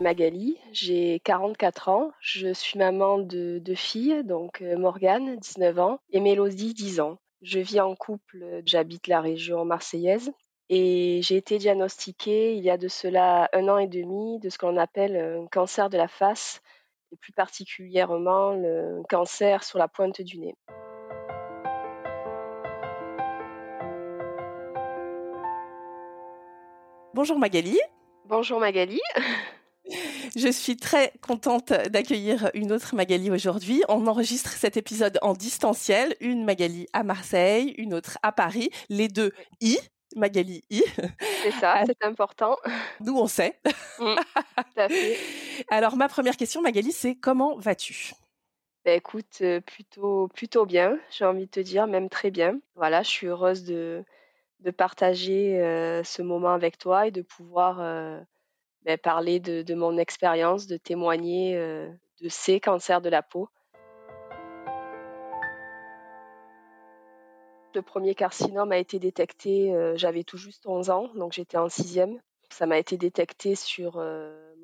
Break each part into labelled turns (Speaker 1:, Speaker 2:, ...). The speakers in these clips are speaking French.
Speaker 1: Magali, j'ai 44 ans, je suis maman de deux filles, donc euh, Morgane, 19 ans, et Mélodie, 10 ans. Je vis en couple, j'habite la région marseillaise et j'ai été diagnostiquée il y a de cela un an et demi de ce qu'on appelle un cancer de la face et plus particulièrement le cancer sur la pointe du nez.
Speaker 2: Bonjour Magali.
Speaker 1: Bonjour Magali.
Speaker 2: Je suis très contente d'accueillir une autre Magali aujourd'hui. On enregistre cet épisode en distanciel, une Magali à Marseille, une autre à Paris, les deux I, Magali I.
Speaker 1: C'est ça, c'est important.
Speaker 2: Nous, on sait.
Speaker 1: Mm, tout à fait.
Speaker 2: Alors, ma première question, Magali, c'est comment vas-tu?
Speaker 1: Ben, écoute, euh, plutôt, plutôt bien, j'ai envie de te dire, même très bien. Voilà, je suis heureuse de, de partager euh, ce moment avec toi et de pouvoir euh, ben, parler de, mon expérience, de témoigner de ces cancers de la peau. Le premier carcinome a été détecté, j'avais tout juste 11 ans, donc j'étais en sixième. Ça m'a été détecté sur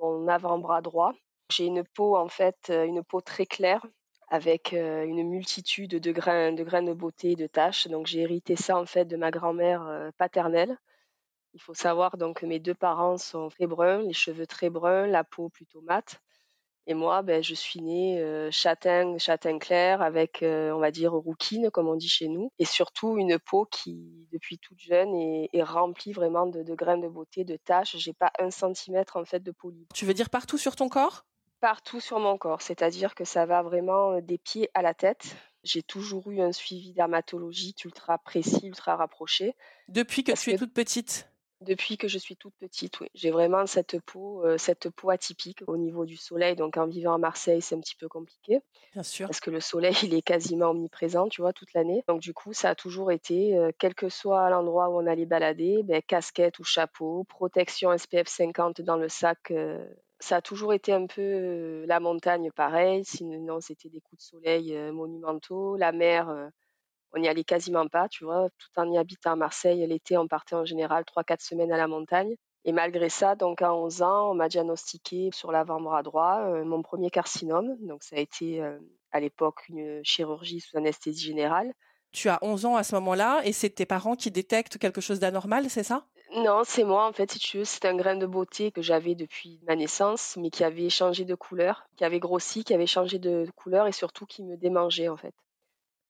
Speaker 1: mon avant-bras droit. J'ai une peau, en fait, une peau très claire, avec une multitude de grains, de grains beauté et de taches. Donc j'ai hérité ça, en fait, de ma grand-mère paternelle. Il faut savoir donc que mes deux parents sont très bruns, les cheveux très bruns, la peau plutôt mate. Et moi, ben, je suis née euh, châtain, châtain clair, avec, euh, on va dire, rouquine, comme on dit chez nous, et surtout une peau qui, depuis toute jeune, est, est remplie vraiment de, de, grains de beauté, de taches. J'ai pas un centimètre en fait de peau libre.
Speaker 2: Tu veux dire partout sur ton corps?
Speaker 1: Partout sur mon corps, c'est-à-dire que ça va vraiment euh, des pieds à la tête. J'ai toujours eu un suivi dermatologique ultra précis, ultra rapproché.
Speaker 2: Depuis que tu es toute petite?
Speaker 1: Depuis que je suis toute petite, oui. J'ai vraiment cette peau, euh, cette peau atypique au niveau du soleil. Donc en vivant à Marseille, c'est un petit peu compliqué.
Speaker 2: Bien sûr.
Speaker 1: Parce que le soleil, il est quasiment omniprésent, tu vois, toute l'année. Donc du coup, ça a toujours été, euh, quel que soit l'endroit où on allait balader, ben, casquette ou chapeau, protection SPF 50 dans le sac. Euh, ça a toujours été un peu la montagne, pareil. Sinon, c'était des coups de soleil monumentaux. La mer on n'y allait quasiment pas, tu vois. Tout en y habitant à Marseille, l'été, on partait en général 3-4 semaines à la montagne. Et malgré ça, donc à 11 ans, on m'a diagnostiqué sur l'avant-bras droit euh, mon premier carcinome. Donc ça a été euh, à l'époque une chirurgie sous anesthésie générale.
Speaker 2: Tu as 11 ans à ce moment-là et c'est tes parents qui détectent quelque chose d'anormal, c'est ça?
Speaker 1: Non, c'est moi en fait, si tu veux. C'est un grain de beauté que j'avais depuis ma naissance, mais qui avait changé de couleur, qui avait grossi, qui avait changé de couleur et surtout qui me démangeait en fait.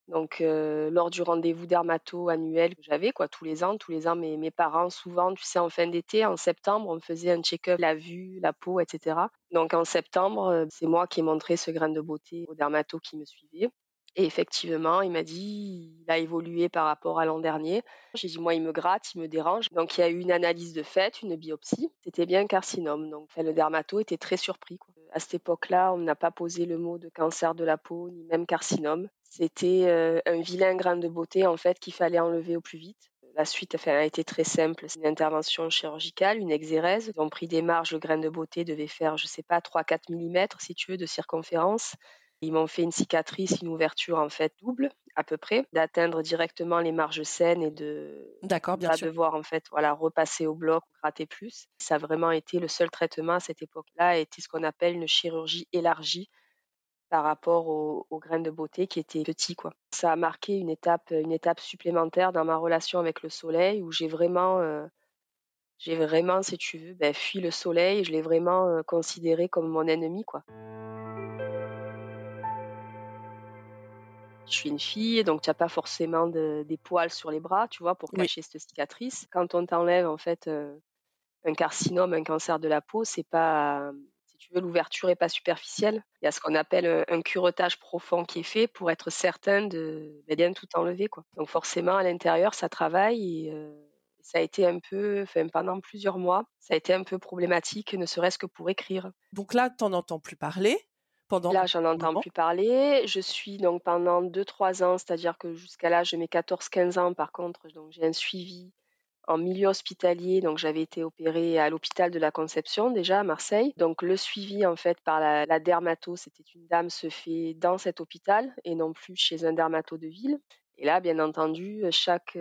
Speaker 1: Donc, lors du rendez-vous dermato annuel que j'avais, quoi, tous les ans, tous les ans, mes, mes parents, souvent, tu sais, en fin d'été, en septembre, on faisait un check-up, la vue, la peau, etc. Donc, en septembre, c'est moi qui ai montré ce grain de beauté au dermato qui me suivait. Et effectivement, il m'a dit, il a évolué par rapport à l'an dernier. J'ai dit, moi, il me gratte, il me dérange. Donc, il y a eu une analyse de fait, une biopsie. C'était bien un carcinome. Donc, le dermato était très surpris. Quoi. À cette époque-là, on n'a pas posé le mot de cancer de la peau, ni même carcinome. C'était euh, un vilain grain de beauté, en fait, qu'il fallait enlever au plus vite. La suite enfin, a été très simple. C'est une intervention chirurgicale, une exérèse. Ils ont pris des marges. Le grain de beauté devait faire, je sais pas, 3-4 mm, si tu veux, de circonférence. Ils m'ont fait une cicatrice, une ouverture en fait double à peu près, d'atteindre directement les marges saines et de
Speaker 2: D'accord, bien sûr.
Speaker 1: devoir en fait voilà repasser au bloc, gratter plus. Ça a vraiment été le seul traitement à cette époque-là, été ce qu'on appelle une chirurgie élargie par rapport aux, graines de beauté qui étaient petits quoi. Ça a marqué une étape une étape supplémentaire dans ma relation avec le soleil où j'ai vraiment euh, j'ai vraiment si tu veux ben, fui le soleil, je l'ai vraiment euh, considéré comme mon ennemi quoi. Je suis une fille, donc tu n'as pas forcément de, des poils sur les bras, tu vois, pour cacher cette cicatrice. Quand on t'enlève en fait euh, un carcinome, un cancer de la peau, c'est pas, veux, l'ouverture est pas superficielle. Il y a ce qu'on appelle euh, un curetage profond qui est fait pour être certain de ben, bien tout enlever, quoi. Donc forcément à l'intérieur ça travaille et, euh, ça a été un peu, enfin, pendant plusieurs mois, ça a été un peu problématique, ne serait-ce que pour écrire.
Speaker 2: Donc là, tu n'en entends plus parler pendant
Speaker 1: Là, j'en entends plus parler. Je suis donc pendant 2-3 ans, c'est-à-dire que jusqu'à l'âge de mes 14-15 ans, par contre, donc j'ai un suivi en milieu hospitalier. Donc, j'avais été opérée à l'hôpital de la Conception, déjà à Marseille. Donc, le suivi, en fait, par la, la dermato, c'était une dame, se fait dans cet hôpital et non plus chez un dermato de ville. Et là, bien entendu, chaque,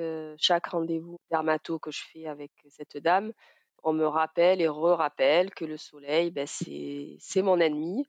Speaker 1: rendez-vous dermato que je fais avec cette dame, on me rappelle et re-rappelle que le soleil, ben, c'est mon ennemi,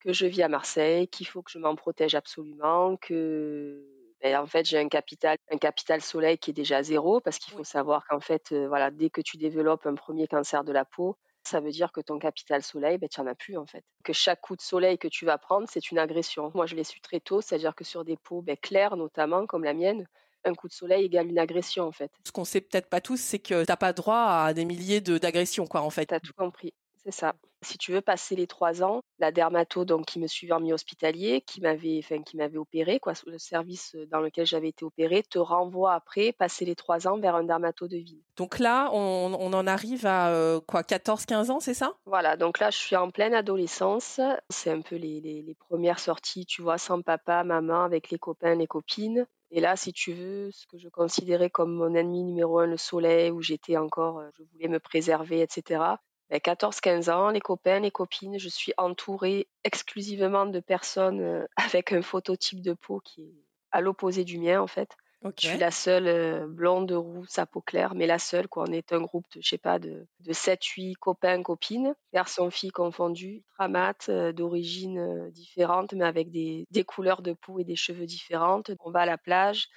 Speaker 1: que je vis à Marseille, qu'il faut que je m'en protège absolument, que ben, en fait j'ai un capital, un capital soleil qui est déjà zéro, parce qu'il faut savoir qu'en fait, voilà, dès que tu développes un premier cancer de la peau, ça veut dire que ton capital soleil, ben, tu n'en as plus en fait. Que chaque coup de soleil que tu vas prendre, c'est une agression. Moi, je l'ai su très tôt, c'est-à-dire que sur des peaux ben, claires notamment, comme la mienne, un coup de soleil égale une agression en fait.
Speaker 2: Ce qu'on sait peut-être pas tous, c'est que tu n'as pas droit à des milliers d'agressions quoi en fait.
Speaker 1: Tu as tout compris. C'est ça. Si tu veux passer les trois ans, la dermato donc qui me suivait en milieu hospitalier, qui m'avait, enfin qui m'avait opéré, quoi, le service dans lequel j'avais été opéré, te renvoie après passer les trois ans vers un dermato de ville.
Speaker 2: Donc là, on, en arrive à euh, quoi, 14-15 ans, c'est ça?
Speaker 1: Voilà. Donc là, je suis en pleine adolescence. C'est un peu les, les premières sorties, tu vois, sans papa, maman, avec les copains, les copines. Et là, si tu veux, ce que je considérais comme mon ennemi numéro un, le soleil, où j'étais encore, je voulais me préserver, etc. 14-15 ben, ans, les copains, les copines, je suis entourée exclusivement de personnes euh, avec un phototype de peau qui est à l'opposé du mien en fait. Je suis la seule euh, blonde, rousse, à peau claire, mais la seule quoi. On est un groupe de, je sais pas, de, de 7-8 copains, copines, garçons, filles confondus, tramates, euh, d'origine différente, mais avec des, des couleurs de peau et des cheveux différentes. On va à la plage,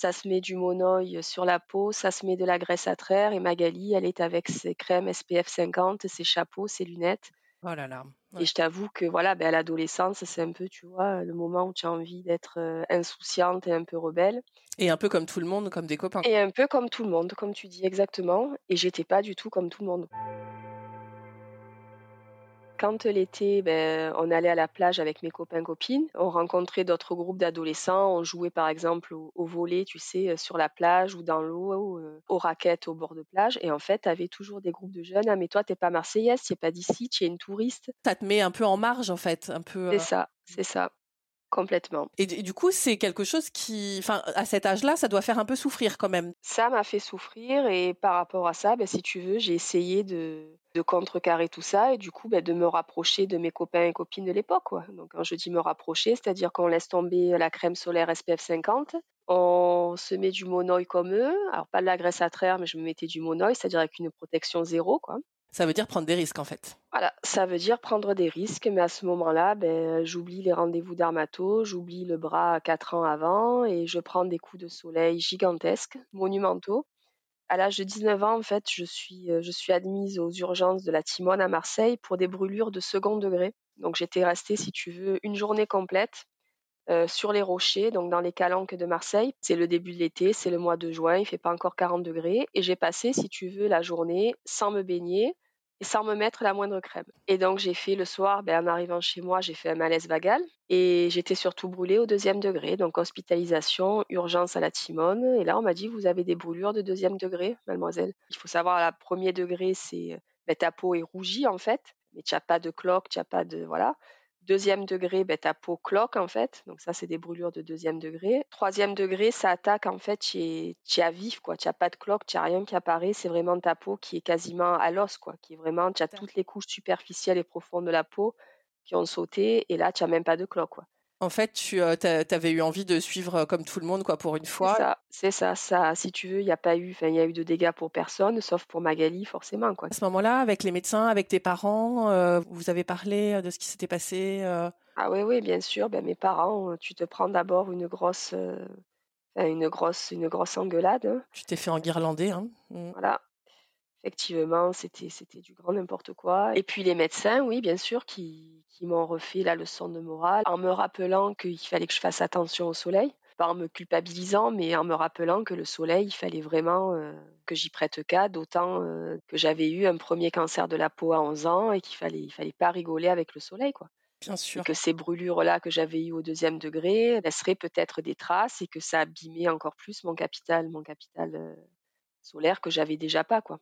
Speaker 1: ça se met du monoï sur la peau, ça se met de la graisse à traire. Et Magali, elle est avec ses crèmes SPF 50, ses chapeaux, ses lunettes.
Speaker 2: Oh là là.
Speaker 1: Et je t'avoue que voilà, ben, à l'adolescence, c'est un peu, tu vois, le moment où tu as envie d'être insouciante et un peu rebelle.
Speaker 2: Et un peu comme tout le monde, comme des copains.
Speaker 1: Et un peu comme tout le monde, comme tu dis exactement. Et j'étais pas du tout comme tout le monde. Quand l'été, ben, on allait à la plage avec mes copains copines, on rencontrait d'autres groupes d'adolescents, on jouait par exemple au, volet, tu sais, euh, sur la plage ou dans l'eau, euh, aux raquettes au bord de plage. Et en fait, tu avais toujours des groupes de jeunes. Ah, mais toi, t'es pas marseillaise, tu pas d'ici, tu es une touriste.
Speaker 2: Ça te met un peu en marge, en fait, un peu.
Speaker 1: C'est euh, ça, c'est ça. Complètement.
Speaker 2: Et, du coup, c'est quelque chose qui, enfin, à cet âge-là, ça doit faire un peu souffrir quand même.
Speaker 1: Ça m'a fait souffrir et par rapport à ça, ben, si tu veux, j'ai essayé de, de, contrecarrer tout ça et du coup, ben, de me rapprocher de mes copains et copines de l'époque. Donc, quand je dis me rapprocher, c'est-à-dire qu'on laisse tomber la crème solaire SPF 50, on se met du monoï comme eux. Alors, pas de la graisse à traire, mais je me mettais du monoï, c'est-à-dire avec une protection zéro, quoi.
Speaker 2: Ça veut dire prendre des risques en fait.
Speaker 1: Voilà, ça veut dire prendre des risques, mais à ce moment-là, ben, j'oublie les rendez-vous d'armato, j'oublie le bras quatre ans avant et je prends des coups de soleil gigantesques, monumentaux. À l'âge de 19 ans, en fait, je suis, euh, je suis admise aux urgences de la Timone à Marseille pour des brûlures de second degré. Donc j'étais restée, si tu veux, une journée complète euh, sur les rochers, donc dans les calanques de Marseille. C'est le début de l'été, c'est le mois de juin, il fait pas encore 40 degrés. Et j'ai passé, si tu veux, la journée sans me baigner et sans me mettre la moindre crème. Et donc j'ai fait le soir, ben, en arrivant chez moi, j'ai fait un malaise vagal et j'étais surtout brûlée au deuxième degré. Donc hospitalisation, urgence à la Timone. Et là, on m'a dit, vous avez des brûlures de deuxième degré, mademoiselle. Il faut savoir, à premier degré, c'est ben, ta peau est rougie en fait, mais tu n'as pas de cloque, tu n'as pas de... Voilà. Deuxième degré, ben, ta peau cloque en fait. Donc ça, c'est des brûlures de deuxième degré. Troisième degré, ça attaque en fait, tu es, à vif, quoi. Tu n'as pas de cloque, tu n'as rien qui apparaît. C'est vraiment ta peau qui est quasiment à l'os, quoi. Qui est vraiment, tu as toutes les couches superficielles et profondes de la peau qui ont sauté. Et là, tu n'as même pas de cloque, quoi.
Speaker 2: En fait, tu euh, avais eu envie de suivre comme tout le monde, quoi, pour une fois.
Speaker 1: C'est ça, c'est ça, ça. Si tu veux, il n'y a pas eu, il y a eu de dégâts pour personne, sauf pour Magali, forcément, quoi.
Speaker 2: À ce moment-là, avec les médecins, avec tes parents, euh, vous avez parlé de ce qui s'était passé.
Speaker 1: Ah oui, oui, bien sûr. Ben, mes parents, tu te prends d'abord une grosse, une grosse, une grosse engueulade. Hein.
Speaker 2: Tu t'es fait en guirlandais, hein.
Speaker 1: Mmh. Voilà. Effectivement, c'était c'était du grand n'importe quoi. Et puis les médecins, oui, bien sûr, qui, qui m'ont refait la leçon de morale en me rappelant qu'il fallait que je fasse attention au soleil, pas en me culpabilisant, mais en me rappelant que le soleil, il fallait vraiment euh, que j'y prête cas, d'autant euh, que j'avais eu un premier cancer de la peau à 11 ans et qu'il fallait il fallait pas rigoler avec le soleil, quoi.
Speaker 2: Bien sûr.
Speaker 1: Et que ces brûlures-là que j'avais eues au deuxième degré laisseraient peut-être des traces et que ça abîmait encore plus mon capital, mon capital euh, solaire que j'avais déjà pas, quoi.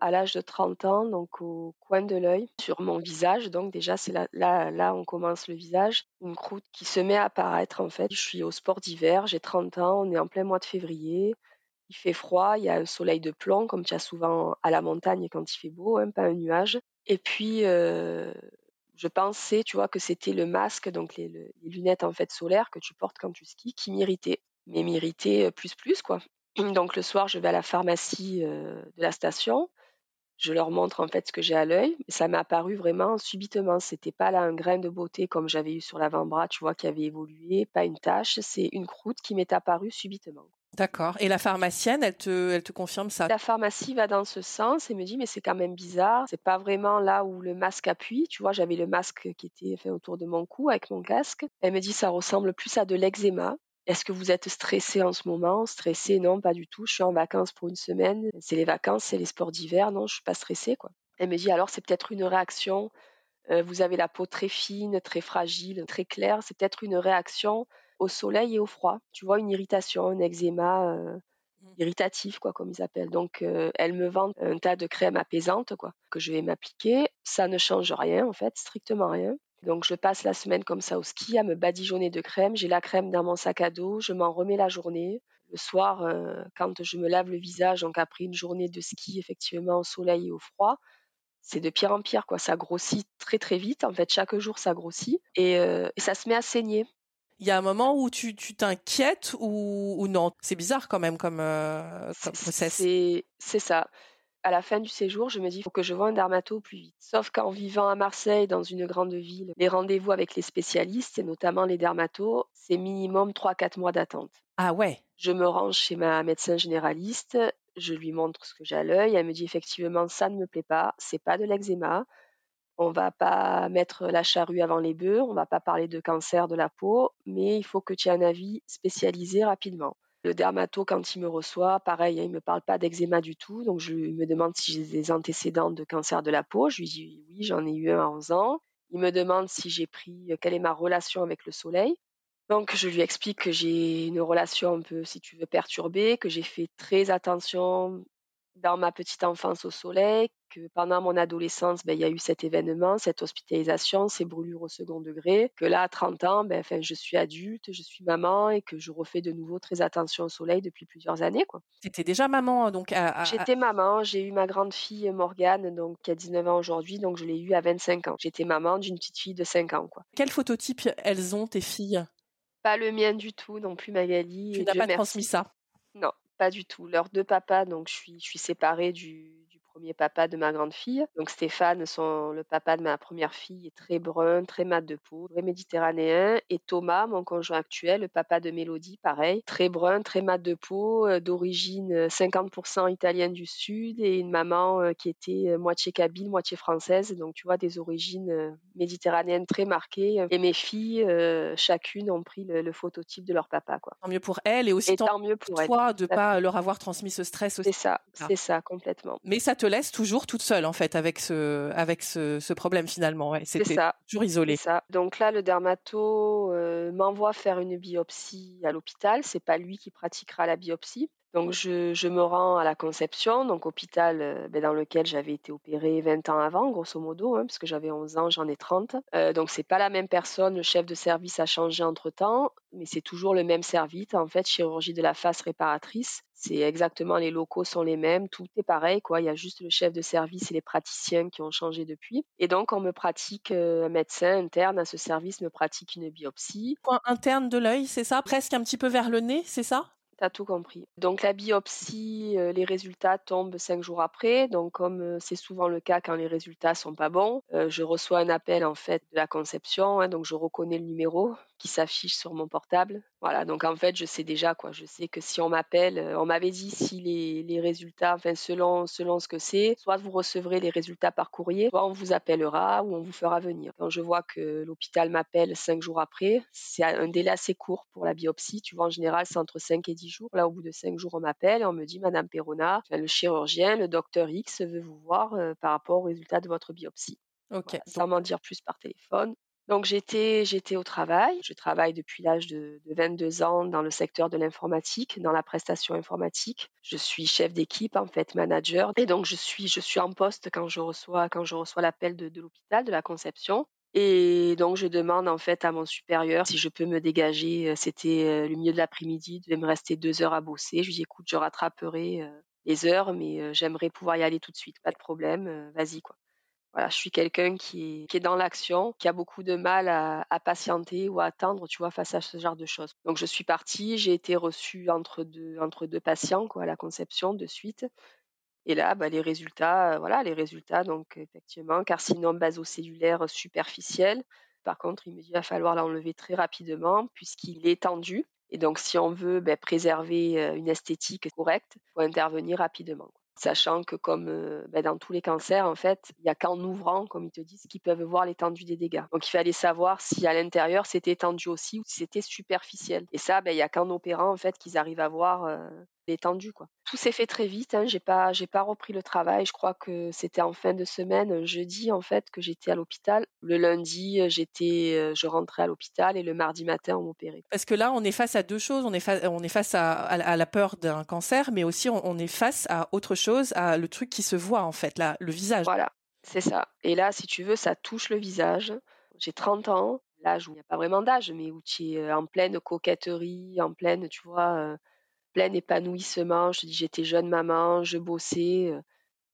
Speaker 1: À l'âge de 30 ans, donc au coin de l'œil, sur mon visage, donc déjà c'est là, là, là on commence le visage, une croûte qui se met à apparaître en fait. Je suis au sport d'hiver, j'ai 30 ans, on est en plein mois de février, il fait froid, il y a un soleil de plomb comme tu as souvent à la montagne quand il fait beau, hein, pas un nuage. Et puis euh, je pensais, tu vois, que c'était le masque, donc les, les, lunettes en fait solaires que tu portes quand tu skis, qui m'irritaient, mais m'irritaient plus plus quoi. Donc le soir, je vais à la pharmacie euh, de la station je leur montre en fait ce que j'ai à l'œil. Ça m'est apparu vraiment subitement. C'était pas là un grain de beauté comme j'avais eu sur l'avant-bras, tu vois, qui avait évolué, pas une tache. C'est une croûte qui m'est apparue subitement.
Speaker 2: D'accord. Et la pharmacienne, elle te, elle te confirme ça?
Speaker 1: La pharmacie va dans ce sens et me dit mais c'est quand même bizarre. C'est pas vraiment là où le masque appuie. Tu vois, j'avais le masque qui était fait autour de mon cou avec mon casque. Elle me dit ça ressemble plus à de l'eczéma. Est-ce que vous êtes stressé en ce moment? Stressé, non, pas du tout. Je suis en vacances pour une semaine. C'est les vacances, c'est les sports d'hiver. Non, je suis pas stressée, quoi. Elle me dit alors c'est peut-être une réaction. Euh, vous avez la peau très fine, très fragile, très claire. C'est peut-être une réaction au soleil et au froid. Tu vois, une irritation, un eczéma euh, mmh. irritatif, quoi, comme ils appellent. Donc, euh, elle me vend un tas de crèmes apaisantes, quoi, que je vais m'appliquer. Ça ne change rien, en fait, strictement rien. Donc je passe la semaine comme ça au ski à me badigeonner de crème. J'ai la crème dans mon sac à dos, je m'en remets la journée. Le soir, euh, quand je me lave le visage, donc après une journée de ski effectivement au soleil et au froid, c'est de pire en pire quoi. Ça grossit très très vite. En fait, chaque jour ça grossit et, euh, et ça se met à saigner.
Speaker 2: Il y a un moment où tu t'inquiètes ou, ou, non? C'est bizarre quand même comme, euh, comme process.
Speaker 1: C'est ça à la fin du séjour, je me dis, il faut que je voie un dermato plus vite. Sauf qu'en vivant à Marseille, dans une grande ville, les rendez-vous avec les spécialistes, et notamment les dermatos, c'est minimum 3-4 mois d'attente.
Speaker 2: Ah ouais
Speaker 1: Je me range chez ma médecin généraliste, je lui montre ce que j'ai à l'œil, elle me dit effectivement, ça ne me plaît pas, c'est pas de l'eczéma, on va pas mettre la charrue avant les bœufs, on va pas parler de cancer de la peau, mais il faut que tu aies un avis spécialisé rapidement. Le dermato, quand il me reçoit, pareil, hein, il ne me parle pas d'eczéma du tout. Donc, je me demande si j'ai des antécédents de cancer de la peau. Je lui dis oui, j'en ai eu un à 11 ans. Il me demande si j'ai pris, quelle est ma relation avec le soleil. Donc, je lui explique que j'ai une relation un peu, si tu veux, perturbée, que j'ai fait très attention dans ma petite enfance au soleil, que pendant mon adolescence, ben, il y a eu cet événement, cette hospitalisation, ces brûlures au second degré, que là, à 30 ans, ben, enfin, je suis adulte, je suis maman et que je refais de nouveau très attention au soleil depuis plusieurs années.
Speaker 2: Tu étais déjà maman donc
Speaker 1: J'étais maman, j'ai eu ma grande fille Morgane, donc, qui a 19 ans aujourd'hui, donc je l'ai eue à 25 ans. J'étais maman d'une petite fille de 5 ans. Quoi.
Speaker 2: Quel phototype elles ont, tes filles?
Speaker 1: Pas le mien du tout, non plus Magali.
Speaker 2: Tu n'as pas transmis ça?
Speaker 1: Non, pas du tout. Leurs deux papas, donc je suis, je suis séparée du, premier papa de ma grande fille. Donc Stéphane, son, le papa de ma première fille, est très brun, très mat de peau, très méditerranéen. Et Thomas, mon conjoint actuel, le papa de Mélodie, pareil, très brun, très mat de peau, euh, d'origine 50% euh, italienne du Sud et une maman euh, qui était moitié kabyle, moitié française. Donc tu vois, des origines méditerranéennes très marquées. Et mes filles, chacune, ont pris le, phototype de leur papa. Quoi.
Speaker 2: Tant mieux pour elle et aussi tant, mieux pour toi de ne pas leur avoir transmis ce stress aussi.
Speaker 1: C'est ça, c'est ça, complètement.
Speaker 2: Mais ça te laisse toujours toute seule en fait avec ce avec ce, ce problème finalement. Ouais,
Speaker 1: c'est ça.
Speaker 2: Toujours isolé.
Speaker 1: Ça. Donc là, le dermato euh, m'envoie faire une biopsie à l'hôpital. C'est pas lui qui pratiquera la biopsie. Donc je, me rends à la Conception, donc hôpital euh, ben, dans lequel j'avais été opérée 20 ans avant, grosso modo, hein, parce que j'avais 11 ans, j'en ai 30. Euh, donc c'est pas la même personne, le chef de service a changé entre-temps, mais c'est toujours le même service, en fait, chirurgie de la face réparatrice. C'est exactement, les locaux sont les mêmes, tout est pareil, quoi. Il y a juste le chef de service et les praticiens qui ont changé depuis. Et donc, on me pratique, euh, un médecin interne à ce service me pratique une biopsie.
Speaker 2: Point interne de l'œil, c'est ça? Presque un petit peu vers le nez, c'est ça?
Speaker 1: T'as tout compris. Donc la biopsie, euh, les résultats tombent cinq jours après. Donc comme euh, c'est souvent le cas quand les résultats sont pas bons, euh, je reçois un appel en fait de la conception. Hein, donc je reconnais le numéro qui s'affiche sur mon portable. Voilà. Donc en fait, je sais déjà quoi. Je sais que si on m'appelle, on m'avait dit si les, les, résultats, enfin selon selon ce que c'est, soit vous recevrez les résultats par courrier, soit on vous appellera ou on vous fera venir. Quand je vois que l'hôpital m'appelle cinq jours après, c'est un délai assez court pour la biopsie. Tu vois, en général, c'est entre 5 et 10 jours. Là, au bout de cinq jours, on m'appelle et on me dit, Madame Perrona, le chirurgien, le docteur X veut vous voir euh, par rapport aux résultats de votre biopsie.
Speaker 2: Ok.
Speaker 1: Sans m'en dire plus par téléphone. Donc j'étais j'étais au travail. Je travaille depuis l'âge de, de 22 ans dans le secteur de l'informatique, dans la prestation informatique. Je suis chef d'équipe en fait, manager, et donc je suis je suis en poste quand je reçois quand je reçois l'appel de, de l'hôpital de la conception. Et donc je demande en fait à mon supérieur si je peux me dégager. C'était le milieu de l'après-midi, il devait me rester deux heures à bosser. Je lui dis écoute, je rattraperai les heures, mais j'aimerais pouvoir y aller tout de suite, pas de problème, vas-y quoi. Voilà, je suis quelqu'un qui est, dans l'action, qui a beaucoup de mal à, patienter ou à attendre, tu vois, face à ce genre de choses. Donc je suis partie, j'ai été reçue entre deux, entre deux patients, quoi, à la conception de suite. Et là, bah, les résultats, voilà, les résultats, donc effectivement, carcinome basocellulaire superficiel. Par contre, il me dit qu'il va falloir l'enlever très rapidement puisqu'il est tendu. Et donc, si on veut bah, préserver une esthétique correcte, il faut intervenir rapidement. Sachant que comme ben dans tous les cancers, en fait, il n'y a qu'en ouvrant, comme ils te disent, qu'ils peuvent voir l'étendue des dégâts. Donc il fallait savoir si à l'intérieur c'était étendu aussi ou si c'était superficiel. Et ça, ben, il n'y a qu'en opérant en fait qu'ils arrivent à voir euh, Quoi. Tout s'est fait très vite. Hein. J'ai pas, j'ai pas repris le travail. Je crois que c'était en fin de semaine, jeudi en fait, que j'étais à l'hôpital. Le lundi, j'étais, je rentrais à l'hôpital et le mardi matin, on m'opérait.
Speaker 2: Parce que là, on est face à deux choses. On est, fa on est face à, à, la peur d'un cancer, mais aussi on, on, est face à autre chose, à le truc qui se voit en fait, là, le visage.
Speaker 1: Voilà, c'est ça. Et là, si tu veux, ça touche le visage. J'ai 30 ans, l'âge où il n'y a pas vraiment d'âge, mais où tu es en pleine coquetterie, en pleine, tu vois plein épanouissement. Je dis j'étais jeune maman, je bossais.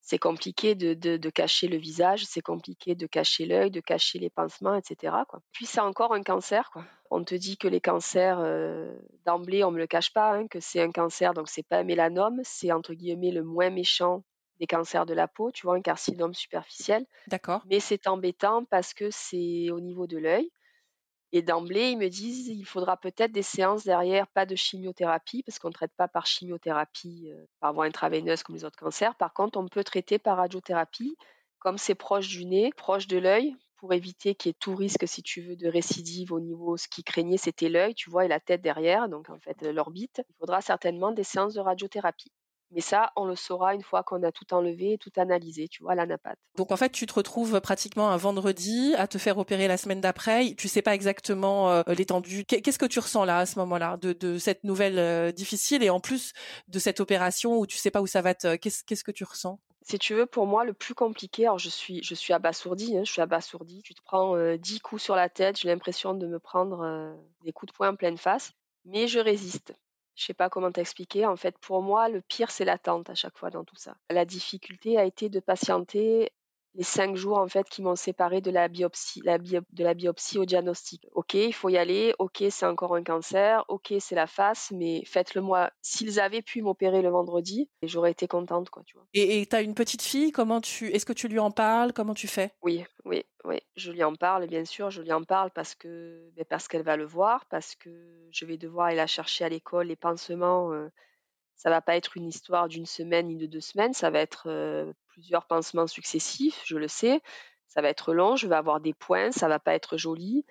Speaker 1: C'est compliqué de, de, de, cacher le visage, c'est compliqué de cacher l'œil, de cacher les pansements, etc. Quoi. Puis c'est encore un cancer. Quoi. On te dit que les cancers, euh, d'emblée, on ne me le cache pas, hein, que c'est un cancer, donc c'est pas un mélanome, c'est entre guillemets le moins méchant des cancers de la peau, tu vois, un carcinome superficiel.
Speaker 2: D'accord.
Speaker 1: Mais c'est embêtant parce que c'est au niveau de l'œil. Et d'emblée, ils me disent il faudra peut-être des séances derrière, pas de chimiothérapie, parce qu'on ne traite pas par chimiothérapie euh, par voie intraveineuse comme les autres cancers. Par contre, on peut traiter par radiothérapie, comme c'est proche du nez, proche de l'œil, pour éviter qu'il y ait tout risque, si tu veux, de récidive au niveau. Ce qui craignait, c'était l'œil, tu vois, et la tête derrière, donc en fait l'orbite. Il faudra certainement des séances de radiothérapie. Mais ça, on le saura une fois qu'on a tout enlevé, tout analysé, tu vois, la napate.
Speaker 2: Donc en fait, tu te retrouves pratiquement un vendredi à te faire opérer la semaine d'après. Tu sais pas exactement euh, l'étendue. Qu'est-ce que tu ressens là à ce moment-là de, de, cette nouvelle euh, difficile et en plus de cette opération où tu sais pas où ça va te. Qu'est-ce qu'est-ce que tu ressens?
Speaker 1: Si tu veux, pour moi, le plus compliqué, alors je suis, je suis abasourdie, hein, je suis abasourdie. Tu te prends euh, dix coups sur la tête, j'ai l'impression de me prendre des coups de poing en pleine face, mais je résiste. Je sais pas comment t'expliquer. En fait, pour moi, le pire, c'est l'attente à chaque fois dans tout ça. La difficulté a été de patienter les cinq jours en fait qui m'ont séparé de la biopsie, la de la biopsie au diagnostic. Ok, il faut y aller. Ok, c'est encore un cancer. Ok, c'est la face, mais faites-le moi. S'ils avaient pu m'opérer le vendredi, j'aurais été contente, quoi, tu vois.
Speaker 2: Et tu as une petite fille. Comment tu, est-ce que tu lui en parles? Comment tu fais?
Speaker 1: Oui, oui, oui. Je lui en parle, bien sûr. Je lui en parle parce que, ben, parce qu'elle va le voir, parce que je vais devoir aller la chercher à l'école. Les pansements. Euh, ça va pas être une histoire d'une semaine ni de deux semaines, ça va être plusieurs pansements successifs, je le sais. Ça va être long, je vais avoir des points, ça va pas être joli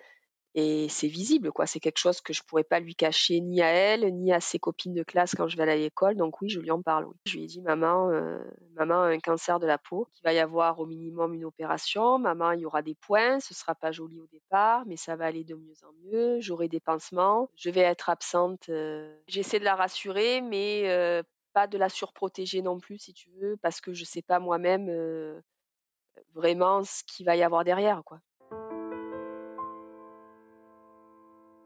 Speaker 1: et c'est visible quoi. C'est quelque chose que je pourrais pas lui cacher ni à elle ni à ses copines de classe quand je vais à l'école. Donc oui je lui en parle je lui ai dit maman euh, maman a un cancer de la peau. Il va y avoir au minimum une opération. Maman il y aura des points. Ce sera pas joli au départ mais ça va aller de mieux en mieux. J'aurai des pansements. Je vais être absente euh. j'essaie de la rassurer mais euh, pas de la surprotéger non plus si tu veux parce que je sais pas moi-même vraiment ce qu'il va y avoir derrière quoi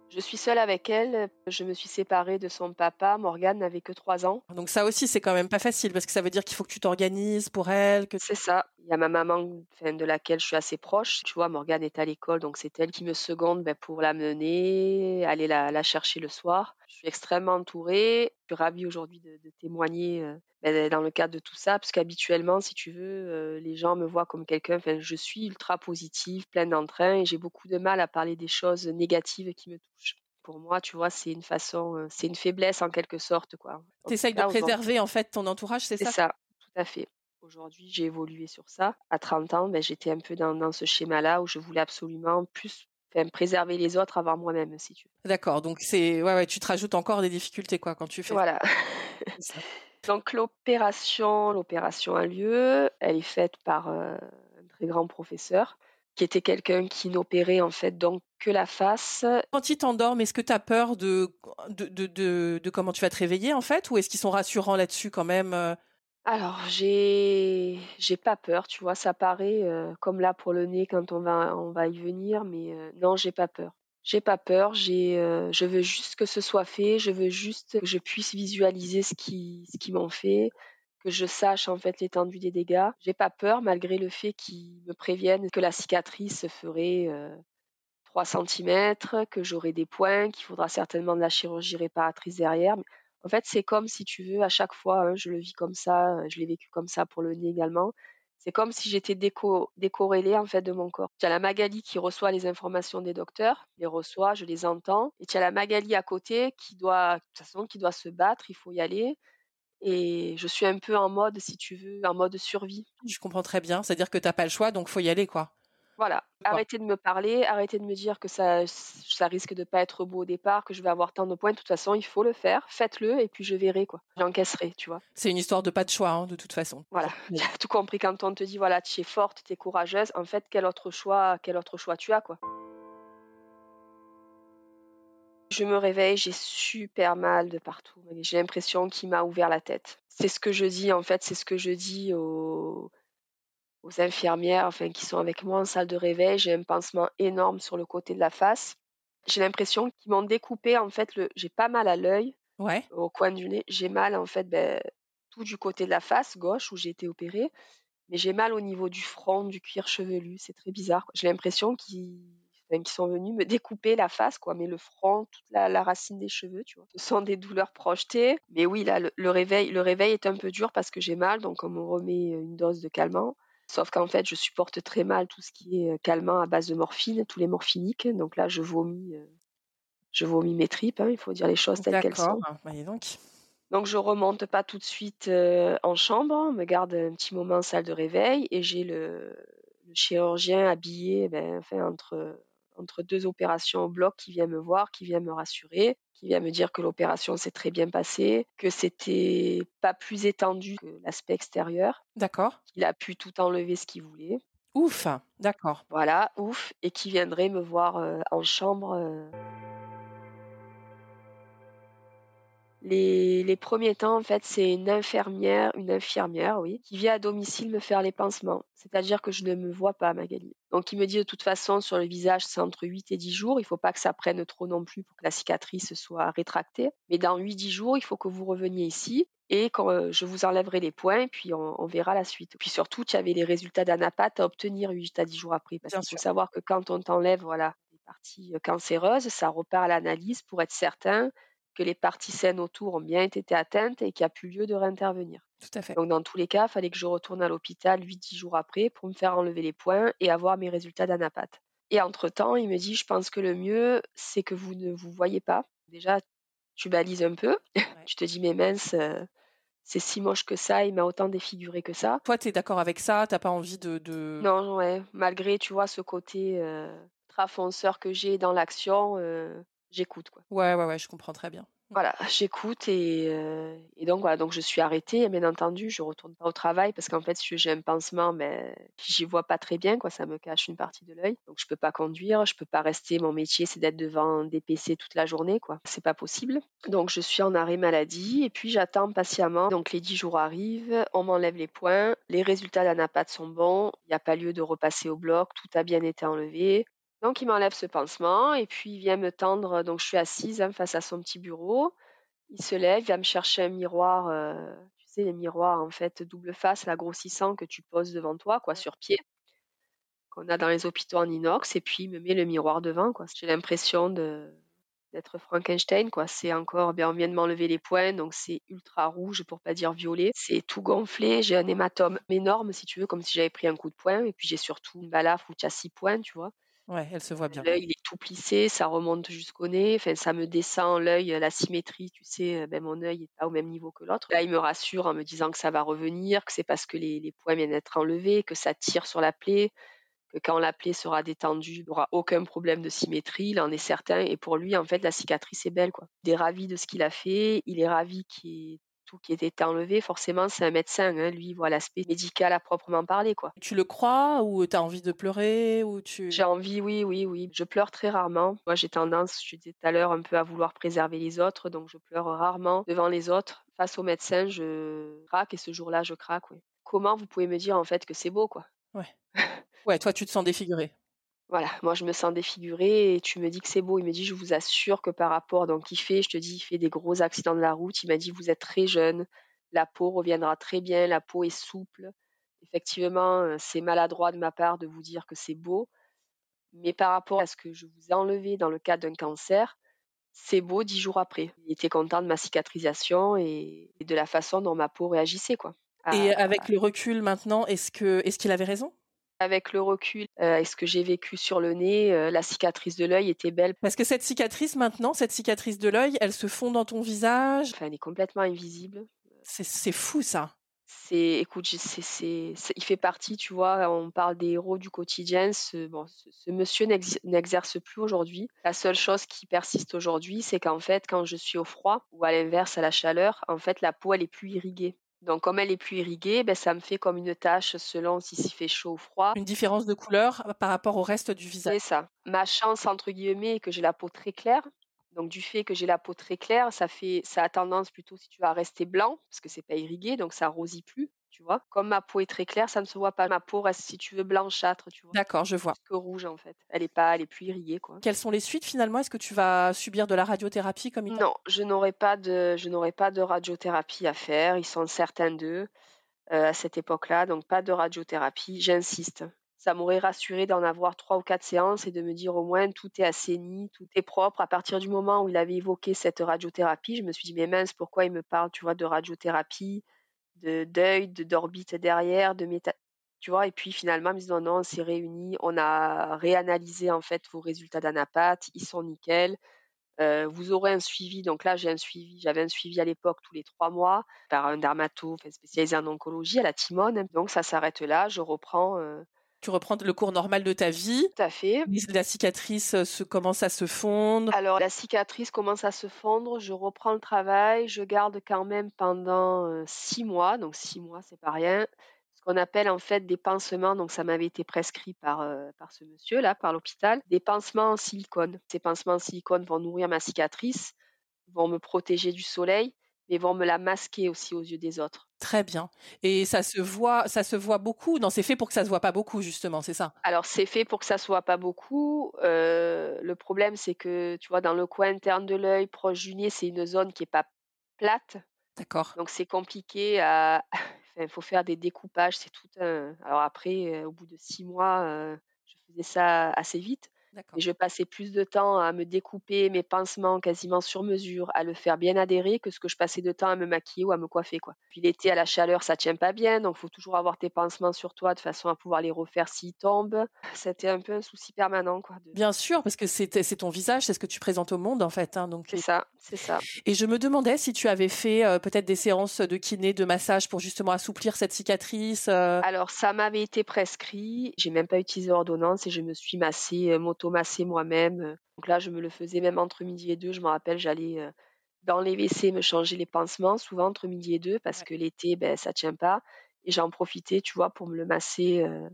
Speaker 1: Je suis seule avec elle. Je me suis séparée de son papa. Morgane n'avait que trois ans.
Speaker 2: Donc ça aussi, c'est quand même pas facile parce que ça veut dire qu'il faut que tu t'organises pour elle. Que...
Speaker 1: C'est ça. Il y a ma maman de laquelle je suis assez proche. Tu vois, Morgane est à l'école, donc c'est elle qui me seconde ben, pour la mener, aller la, chercher le soir. Je suis extrêmement entourée. Je suis ravie aujourd'hui de, témoigner euh, ben, dans le cadre de tout ça, parce qu'habituellement, si tu veux, euh, les gens me voient comme quelqu'un. Enfin, je suis ultra positive, pleine d'entrain, et j'ai beaucoup de mal à parler des choses négatives qui me touchent pour moi, tu vois, c'est une façon, euh, c'est une faiblesse en quelque sorte, quoi.
Speaker 2: Tu essayes de préserver en fait ton entourage, c'est ça
Speaker 1: C'est ça, tout à fait. Aujourd'hui, j'ai évolué sur ça. À 30 ans, ben, j'étais un peu dans, ce schéma-là où je voulais absolument plus préserver les autres avant moi-même, si tu
Speaker 2: veux. D'accord, donc c'est ouais, ouais, tu te rajoutes encore des difficultés quoi quand tu fais.
Speaker 1: Voilà. donc l'opération, l'opération a lieu. Elle est faite par euh, un très grand professeur qui était quelqu'un qui n'opérait en fait donc que la face.
Speaker 2: Quand ils t'endorment, est-ce que tu as peur de de, de, de, comment tu vas te réveiller en fait? Ou est-ce qu'ils sont rassurants là-dessus quand même euh?
Speaker 1: Alors, j'ai pas peur, tu vois, ça paraît euh, comme là pour le nez quand on va on va y venir, mais euh, non, j'ai pas peur. J'ai pas peur, j'ai je veux juste que ce soit fait, je veux juste que je puisse visualiser ce qui ce qu'ils m'ont fait, que je sache en fait l'étendue des dégâts. J'ai pas peur malgré le fait qu'ils me préviennent que la cicatrice ferait 3 cm, que j'aurai des points, qu'il faudra certainement de la chirurgie réparatrice derrière. En fait, c'est comme si tu veux, à chaque fois, hein, je le vis comme ça, je l'ai vécu comme ça pour le nez également. C'est comme si j'étais déco décorrélée en fait de mon corps. Tu as la Magali qui reçoit les informations des docteurs, les reçoit, je les entends, et tu as la Magali à côté qui doit, de toute façon, qui doit se battre, il faut y aller. Et je suis un peu en mode, si tu veux, en mode survie.
Speaker 2: Je comprends très bien. C'est-à-dire que tu n'as pas le choix, donc faut y aller, quoi.
Speaker 1: Voilà. Arrêtez de me parler, arrêtez de me dire que ça, ça risque de pas être beau au départ, que je vais avoir tant de points. De toute façon, il faut le faire. Faites-le et puis je verrai, quoi. J'encaisserai, tu vois.
Speaker 2: C'est une histoire de pas de choix, hein, de toute façon.
Speaker 1: Voilà. Tu as tout compris quand on te dit, voilà, tu es forte, tu es courageuse. En fait, quel autre choix, quel autre choix tu as, quoi? Je me réveille, j'ai super mal de partout. J'ai l'impression qu'il m'a ouvert la tête. C'est ce que je dis, en fait, c'est ce que je dis aux, aux infirmières enfin, qui sont avec moi en salle de réveil. J'ai un pansement énorme sur le côté de la face. J'ai l'impression qu'ils m'ont découpé, en fait, le... j'ai pas mal à l'œil,
Speaker 2: ouais.
Speaker 1: au coin du nez. J'ai mal, en fait, ben, tout du côté de la face gauche où j'ai été opérée. Mais j'ai mal au niveau du front, du cuir chevelu. C'est très bizarre. J'ai l'impression qu'ils qui sont venus me découper la face, quoi, mais le front, toute la, racine des cheveux, tu vois. Ce sont des douleurs projetées. Mais oui, là, le, réveil, le réveil est un peu dur parce que j'ai mal, donc on me remet une dose de calmant. Sauf qu'en fait, je supporte très mal tout ce qui est calmant à base de morphine, tous les morphiniques. Donc là, je vomis, je vomis mes tripes. Hein, il faut dire les choses telles qu'elles sont.
Speaker 2: Bah, donc.
Speaker 1: Donc je remonte pas tout de suite en chambre, on me garde un petit moment en salle de réveil et j'ai le, le, chirurgien habillé ben, enfin, entre entre deux opérations au bloc qui vient me voir, qui vient me rassurer, qui vient me dire que l'opération s'est très bien passée, que c'était pas plus étendu que l'aspect extérieur.
Speaker 2: D'accord.
Speaker 1: Qu'il a pu tout enlever ce qu'il voulait.
Speaker 2: Ouf, d'accord.
Speaker 1: Voilà, ouf, et qui viendrait me voir euh, en chambre. Euh, Les, premiers temps, en fait, c'est une infirmière, une infirmière, oui, qui vient à domicile me faire les pansements. C'est-à-dire que je ne me vois pas, Magali. Donc, il me dit de toute façon, sur le visage, c'est entre 8 et 10 jours. Il ne faut pas que ça prenne trop non plus pour que la cicatrice soit rétractée. Mais dans 8-10 jours, il faut que vous reveniez ici et quand euh, je vous enlèverai les points, puis on, verra la suite. Puis surtout, tu avais les résultats d'anapathe à obtenir 8 à 10 jours après. Parce qu'il faut savoir que quand on t'enlève voilà, les parties euh, cancéreuses, ça repart à l'analyse pour être certain que les parties saines autour ont bien été atteintes et qu'il n'y a plus lieu de réintervenir.
Speaker 2: Tout à fait.
Speaker 1: Donc dans tous les cas, il fallait que je retourne à l'hôpital 8-10 jours après pour me faire enlever les points et avoir mes résultats d'anapathe. Et entre-temps, il me dit, je pense que le mieux, c'est que vous ne vous voyez pas. Déjà, tu balises un peu. tu te dis, mais mince, euh, c'est si moche que ça, il m'a autant défiguré que ça.
Speaker 2: Toi, tu es d'accord avec ça? T'as pas envie de,
Speaker 1: Non, ouais. Malgré, tu vois, ce côté euh, trafonceur que j'ai dans l'action, euh, j'écoute quoi.
Speaker 2: Ouais, ouais, ouais, je comprends très bien.
Speaker 1: Voilà, j'écoute et, euh, et, donc voilà, donc je suis arrêtée. Et bien entendu, je retourne pas au travail parce qu'en fait, si j'ai un pansement, mais ben, j'y vois pas très bien, quoi. Ça me cache une partie de l'œil, donc je peux pas conduire, je peux pas rester. Mon métier, c'est d'être devant des PC toute la journée, quoi. C'est pas possible. Donc je suis en arrêt maladie et puis j'attends patiemment. Donc les dix jours arrivent, on m'enlève les points, les résultats d'anapath sont bons, il n'y a pas lieu de repasser au bloc, tout a bien été enlevé. Donc il m'enlève ce pansement et puis il vient me tendre. Donc je suis assise hein, face à son petit bureau. Il se lève, il va me chercher un miroir. Euh, tu sais les miroirs en fait double face, la grossissant que tu poses devant toi, quoi, sur pied, qu'on a dans les hôpitaux en inox. Et puis il me met le miroir devant, quoi. J'ai l'impression de d'être Frankenstein, quoi. C'est encore, bien, on vient de m'enlever les points, donc c'est ultra rouge pour pas dire violet. C'est tout gonflé. J'ai un hématome énorme, si tu veux, comme si j'avais pris un coup de poing. Et puis j'ai surtout une balafre où tu as six points, tu vois.
Speaker 2: Ouais, elle se voit bien.
Speaker 1: L'œil, il est tout plissé, ça remonte jusqu'au nez. Enfin, ça me descend l'œil, la symétrie, tu sais, ben, mon œil est pas au même niveau que l'autre. Là, il me rassure en me disant que ça va revenir, que c'est parce que les, les points viennent d'être enlevés, que ça tire sur la plaie, que quand la plaie sera détendue, il n'y aura aucun problème de symétrie, il en est certain. Et pour lui, en fait, la cicatrice est belle, quoi. Il est ravi de ce qu'il a fait, il est ravi qu'il tout qui était enlevé, forcément, c'est un médecin. Hein. Lui, il voit l'aspect médical à proprement parler, quoi.
Speaker 2: Tu le crois ou tu as envie de pleurer ou tu...
Speaker 1: J'ai envie, oui, oui, oui. Je pleure très rarement. Moi, j'ai tendance, je disais tout à l'heure, un peu à vouloir préserver les autres, donc je pleure rarement devant les autres. Face au médecin, je craque et ce jour-là, je craque, oui. Comment vous pouvez me dire, en fait, que c'est beau, quoi?
Speaker 2: Ouais. ouais, toi, tu te sens défiguré.
Speaker 1: Voilà, moi je me sens défigurée et tu me dis que c'est beau. Il me dit, je vous assure que par rapport, donc il fait, je te dis, il fait des gros accidents de la route. Il m'a dit, vous êtes très jeune, la peau reviendra très bien, la peau est souple. Effectivement, euh, c'est maladroit de ma part de vous dire que c'est beau, mais par rapport à ce que je vous ai enlevé dans le cas d'un cancer, c'est beau dix jours après. Il était content de ma cicatrisation et, de la façon dont ma peau réagissait, quoi.
Speaker 2: Et avec le recul maintenant, est-ce que est-ce qu'il avait raison?
Speaker 1: Avec le recul euh, et ce que j'ai vécu sur le nez, euh, la cicatrice de l'œil était belle.
Speaker 2: Parce que cette cicatrice maintenant, cette cicatrice de l'œil, elle se fond dans ton visage?
Speaker 1: Enfin, elle est complètement invisible.
Speaker 2: C'est fou ça.
Speaker 1: C'est, écoute, c'est, il fait partie, tu vois. On parle des héros du quotidien. Ce, bon, ce, monsieur n'exerce plus aujourd'hui. La seule chose qui persiste aujourd'hui, c'est qu'en fait, quand je suis au froid ou à l'inverse à la chaleur, en fait, la peau elle est plus irriguée. Donc, comme elle est plus irriguée, ben, ça me fait comme une tache selon si s'il fait chaud ou froid.
Speaker 2: Une différence de couleur par rapport au reste du visage.
Speaker 1: C'est ça. Ma chance, entre guillemets, est que j'ai la peau très claire. Donc, du fait que j'ai la peau très claire, ça, fait, ça a tendance plutôt, si tu vas rester blanc, parce que c'est pas irrigué, donc ça rosit plus tu vois. Comme ma peau est très claire, ça ne se voit pas. Ma peau reste, si tu veux, blanchâtre, tu vois.
Speaker 2: D'accord, je vois.
Speaker 1: Que rouge, en fait. Elle est pas, elle est plus irriguée, quoi.
Speaker 2: Quelles sont les suites, finalement? Est-ce que tu vas subir de la radiothérapie comme il
Speaker 1: Non, je n'aurai pas de, je n'aurai pas de radiothérapie à faire. Ils sont certains d'eux euh, à cette époque-là, donc pas de radiothérapie. J'insiste. Ça m'aurait rassuré d'en avoir trois ou quatre séances et de me dire au moins tout est assaini, tout est propre. À partir du moment où il avait évoqué cette radiothérapie, je me suis dit mais mince, pourquoi il me parle, tu vois, de radiothérapie? De d'œil, de d'orbite derrière, de méta tu vois? Et puis finalement, ils disent non, on s'est réunis, on a réanalysé en fait vos résultats d'anapathe, ils sont nickel. Euh, vous aurez un suivi. Donc là, j'ai un suivi. J'avais un suivi à l'époque tous les trois mois par un dermato spécialisé en oncologie à la Timone. Donc ça s'arrête là. Je reprends euh,
Speaker 2: tu reprends le cours normal de ta vie.
Speaker 1: Tout à fait.
Speaker 2: La cicatrice euh, se, commence à se fondre.
Speaker 1: Alors, la cicatrice commence à se fondre. Je reprends le travail. Je garde quand même pendant euh, six mois. Donc, six mois, c'est pas rien. Ce qu'on appelle en fait des pansements. Donc, ça m'avait été prescrit par, euh, par ce monsieur-là, par l'hôpital. Des pansements en silicone. Ces pansements en silicone vont nourrir ma cicatrice, vont me protéger du soleil mais vont me la masquer aussi aux yeux des autres.
Speaker 2: Très bien. Et ça se voit, ça se voit beaucoup. Non, c'est fait pour que ça se voit pas beaucoup, justement, c'est ça?
Speaker 1: Alors c'est fait pour que ça se voit pas beaucoup. Euh, le problème, c'est que tu vois, dans le coin interne de l'œil, proche du nez, c'est une zone qui est pas plate.
Speaker 2: D'accord.
Speaker 1: Donc c'est compliqué à. Il faut faire des découpages, c'est tout un. Alors après, euh, au bout de six mois, euh, je faisais ça assez vite. Et je passais plus de temps à me découper mes pansements quasiment sur mesure, à le faire bien adhérer que ce que je passais de temps à me maquiller ou à me coiffer. Quoi. Puis l'été à la chaleur, ça tient pas bien, donc il faut toujours avoir tes pansements sur toi de façon à pouvoir les refaire s'ils tombent. C'était un peu un souci permanent. Quoi,
Speaker 2: Bien sûr, parce que c'est ton visage, c'est ce que tu présentes au monde en fait. Hein, donc
Speaker 1: c'est ça, c'est ça.
Speaker 2: Et je me demandais si tu avais fait euh, peut-être des séances de kiné, de massage pour justement assouplir cette cicatrice. Euh.
Speaker 1: Alors ça m'avait été prescrit, j'ai même pas utilisé ordonnance et je me suis massée euh, moto moi-même. Euh. Donc là, je me le faisais même entre midi et deux. Je me rappelle, j'allais euh, dans les WC me changer les pansements, souvent entre midi et deux, parce que l'été, ben, ça tient pas. Et j'en profitais, tu vois, pour me le masser euh,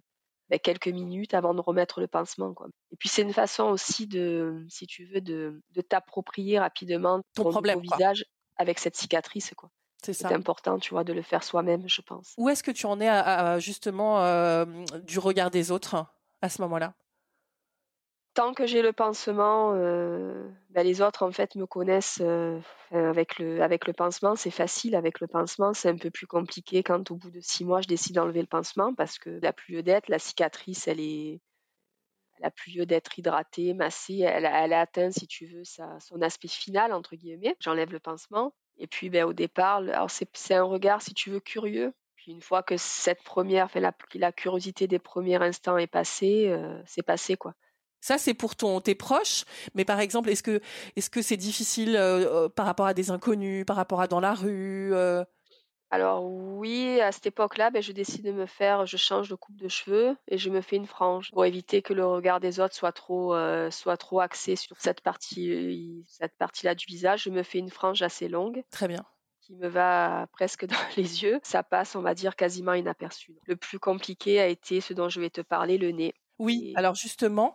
Speaker 1: ben, quelques minutes avant de remettre le pansement. Quoi. Et puis, c'est une façon aussi de, si tu veux, de, de t'approprier rapidement
Speaker 2: ton, problème,
Speaker 1: visage avec cette cicatrice. Quoi. C'est important, tu vois, de le faire soi-même, je pense.
Speaker 2: Où est-ce que tu en es à, justement du regard des autres à ce moment-là?
Speaker 1: Tant que j'ai le pansement, euh, ben, les autres en fait me connaissent euh, avec le avec le pansement, c'est facile. Avec le pansement, c'est un peu plus compliqué quand au bout de six mois, je décide d'enlever le pansement parce que la plus lieu d'être, la cicatrice, elle est elle a plus lieu d'être hydratée, massée, elle, a atteint, si tu veux, son aspect final entre guillemets. J'enlève le pansement et puis ben, au départ, alors c'est un regard, si tu veux, curieux. Puis une fois que cette première, enfin, la, la curiosité des premiers instants est passée, euh, c'est passé quoi.
Speaker 2: Ça, c'est pour ton, tes proches. Mais par exemple, est-ce que est-ce que c'est difficile euh, euh, par rapport à des inconnus, par rapport à dans la rue euh?
Speaker 1: Alors oui, à cette époque-là, ben, je décide de me faire, je change de coupe de cheveux et je me fais une frange pour éviter que le regard des autres soit trop, soit trop axé sur cette partie, cette partie-là du visage. Je me fais une frange assez longue.
Speaker 2: Très bien.
Speaker 1: qui me va presque dans les yeux, ça passe, on va dire, quasiment inaperçu. Le plus compliqué a été ce dont je vais te parler, le nez.
Speaker 2: Oui, alors justement,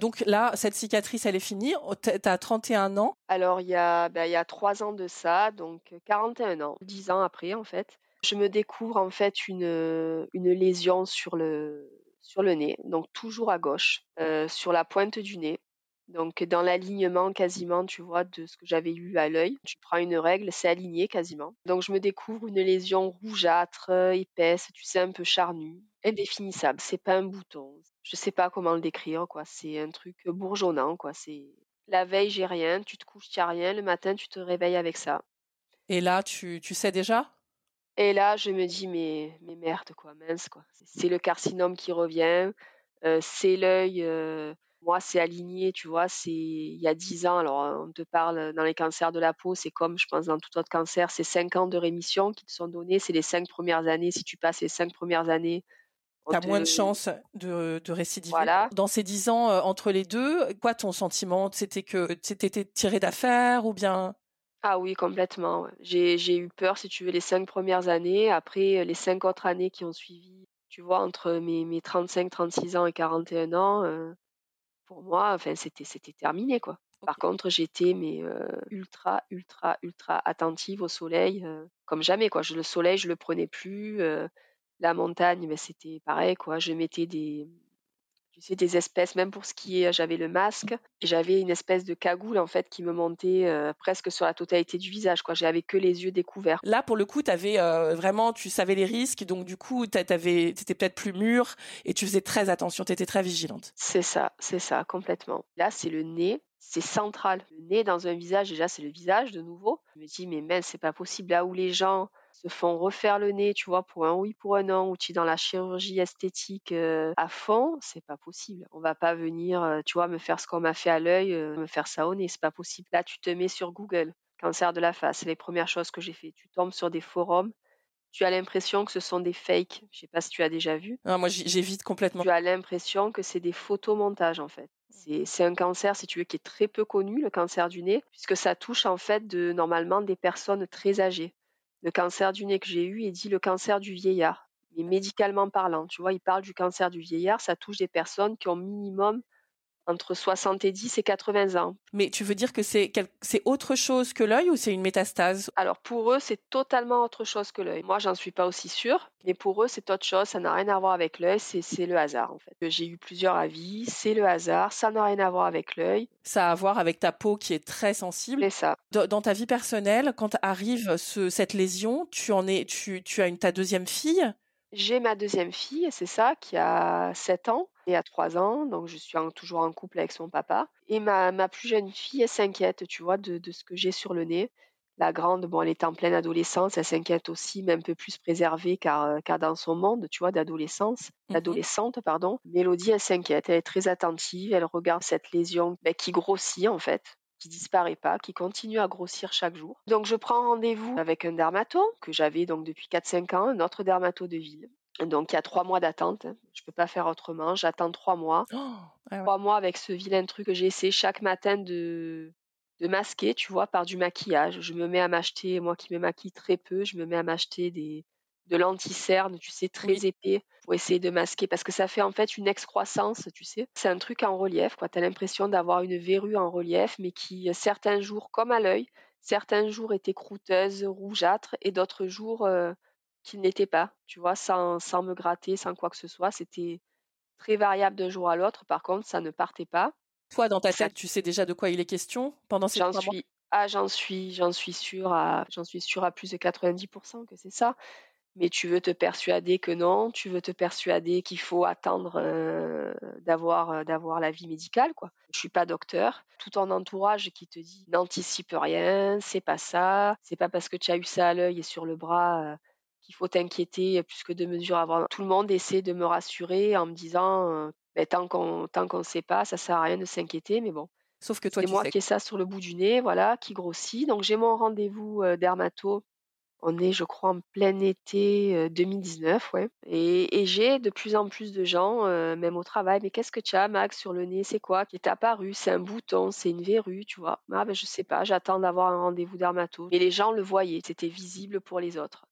Speaker 2: donc là, cette cicatrice, elle est finie. Tu as 31 ans.
Speaker 1: Alors, il y a, ben, il y a 3 ans de ça, donc 41 ans, 10 ans après, en fait. Je me découvre, en fait, une, une lésion sur le, sur le nez, donc toujours à gauche, sur la pointe du nez. Donc dans l'alignement quasiment, tu vois, de ce que j'avais eu à l'œil, tu prends une règle, c'est aligné quasiment. Donc je me découvre une lésion rougeâtre, épaisse, tu sais, un peu charnue, indéfinissable. C'est pas un bouton. Je sais pas comment le décrire, quoi. C'est un truc bourgeonnant, quoi. C'est la veille, j'ai rien, tu te couches, tu rien, le matin, tu te réveilles avec ça.
Speaker 2: Et là, tu, tu sais déjà?
Speaker 1: Et là, je me dis, mais, mais merde, quoi, mince, quoi. C'est le carcinome qui revient, c'est l'œil moi, c'est aligné, tu vois, c'est il y a 10 ans. Alors, on te parle dans les cancers de la peau, c'est comme, je pense, dans tout autre cancer, c'est 5 ans de rémission qui te sont donnés. C'est les 5 premières années. Si tu passes les 5 premières années,
Speaker 2: tu as moins de chances de, de récidiver. Voilà. Dans ces 10 ans, entre les deux, quoi ton sentiment C'était que c'était tiré d'affaire ou bien?
Speaker 1: Ah oui, complètement. J'ai eu peur, si tu veux, les 5 premières années. Après, les 5 autres années qui ont suivi, tu vois, entre mes, mes 35, 36 ans et 41 ans, pour moi, enfin, c'était, c'était terminé, quoi. Par contre, j'étais mais ultra, ultra, ultra attentive au soleil, comme jamais, quoi. Je, le soleil, je le prenais plus. la montagne, ben, c'était pareil, quoi. Je mettais des, tu des espèces, même pour skier, j'avais le masque et j'avais une espèce de cagoule en fait qui me montait euh, presque sur la totalité du visage. Quoi, j'avais que les yeux découverts.
Speaker 2: Là, pour le coup, tu avais euh, vraiment, tu savais les risques, donc du coup, tu étais peut-être plus mûr et tu faisais très attention, tu étais très vigilante.
Speaker 1: C'est ça, c'est ça, complètement. Là, c'est le nez. C'est central. Le nez dans un visage, déjà, c'est le visage de nouveau. Je me dis, mais mince, c'est pas possible. Là où les gens se font refaire le nez, tu vois, pour un oui, pour un non, ou tu es dans la chirurgie esthétique à fond, c'est pas possible. On va pas venir, tu vois, me faire ce qu'on m'a fait à l'œil, me faire ça au nez, c'est pas possible. Là, tu te mets sur Google, cancer de la face, c'est les premières choses que j'ai fait. Tu tombes sur des forums, tu as l'impression que ce sont des fakes. Je sais pas si tu as déjà vu.
Speaker 2: Moi, j'évite complètement.
Speaker 1: Tu as l'impression que c'est des photomontages, en fait. C'est un cancer, si tu veux, qui est très peu connu, le cancer du nez, puisque ça touche en fait de normalement des personnes très âgées le cancer du nez que j'ai eu est dit le cancer du vieillard. Mais médicalement parlant, tu vois, il parle du cancer du vieillard, ça touche des personnes qui ont minimum entre 70 et 80 ans.
Speaker 2: Mais tu veux dire que c'est autre chose que l'œil ou c'est une métastase?
Speaker 1: Alors pour eux, c'est totalement autre chose que l'œil. Moi, j'en suis pas aussi sûre, mais pour eux, c'est autre chose, ça n'a rien à voir avec l'œil, c'est le hasard en fait. J'ai eu plusieurs avis, c'est le hasard, ça n'a rien à voir avec l'œil.
Speaker 2: Ça a à voir avec ta peau qui est très sensible.
Speaker 1: C'est ça.
Speaker 2: Dans, ta vie personnelle, quand arrive cette lésion, tu en es tu, tu as une ta deuxième fille
Speaker 1: j'ai ma deuxième fille, c'est ça, qui a 7 ans et a 3 ans, donc je suis toujours en couple avec son papa. Et ma, ma plus jeune fille, elle s'inquiète, tu vois, de, de ce que j'ai sur le nez. La grande, bon, elle est en pleine adolescence, elle s'inquiète aussi, mais un peu plus préservée car, euh, car dans son monde, tu vois, d'adolescence, mmh d'adolescente, pardon. Mélodie, elle s'inquiète, elle est très attentive, elle regarde cette lésion ben, qui grossit en fait qui disparaît pas, qui continue à grossir chaque jour. Donc je prends rendez-vous avec un dermato que j'avais donc depuis 4-5 ans, un autre dermato de ville. Donc il y a trois mois d'attente. Je peux pas faire autrement. J'attends trois mois. Oh, trois mois avec ce vilain truc que j'ai essayé chaque matin de de masquer, tu vois, par du maquillage. Je me mets à m'acheter, moi qui me maquille très peu, je me mets à m'acheter des de l'anti-cerne, tu sais, très épais pour essayer de masquer parce que ça fait en fait une excroissance, tu sais. C'est un truc en relief, quoi. Tu as l'impression d'avoir une verrue en relief, mais qui, certains jours, comme à l'œil, certains jours étaient croûteuses, rougeâtres, et d'autres jours euh, qui n'étaient pas, tu vois, sans, sans me gratter, sans quoi que ce soit. C'était très variable d'un jour à l'autre. Par contre, ça ne partait pas.
Speaker 2: Toi, dans ta tête, tu sais déjà de quoi il est question pendant ces
Speaker 1: J'en suis, ah, j'en suis, j'en suis sûre à, j'en suis sûre à plus de 90% que c'est ça mais tu veux te persuader que non, tu veux te persuader qu'il faut attendre euh, d'avoir euh, d'avoir l'avis médical quoi. Je suis pas docteur, tout ton entourage qui te dit n'anticipe rien, c'est pas ça, c'est pas parce que tu as eu ça à l'œil et sur le bras euh, qu'il faut t'inquiéter plus que de mesures avant. Tout le monde essaie de me rassurer en me disant ben, tant qu'on tant qu'on sait pas, ça sert à rien de s'inquiéter mais bon.
Speaker 2: Sauf que toi,
Speaker 1: c'est moi qui ai ça sur le bout du nez, voilà, qui grossit. Donc j'ai mon rendez-vous dermato On est, je crois, en plein été 2019, ouais. Et, j'ai de plus en plus de gens, même au travail, mais qu'est-ce que tu as, Max, sur le nez? C'est quoi qui est apparu? C'est un bouton, c'est une verrue, tu vois? Ah ben je sais pas, j'attends d'avoir un rendez-vous dermato. Et les gens le voyaient, c'était visible pour les autres.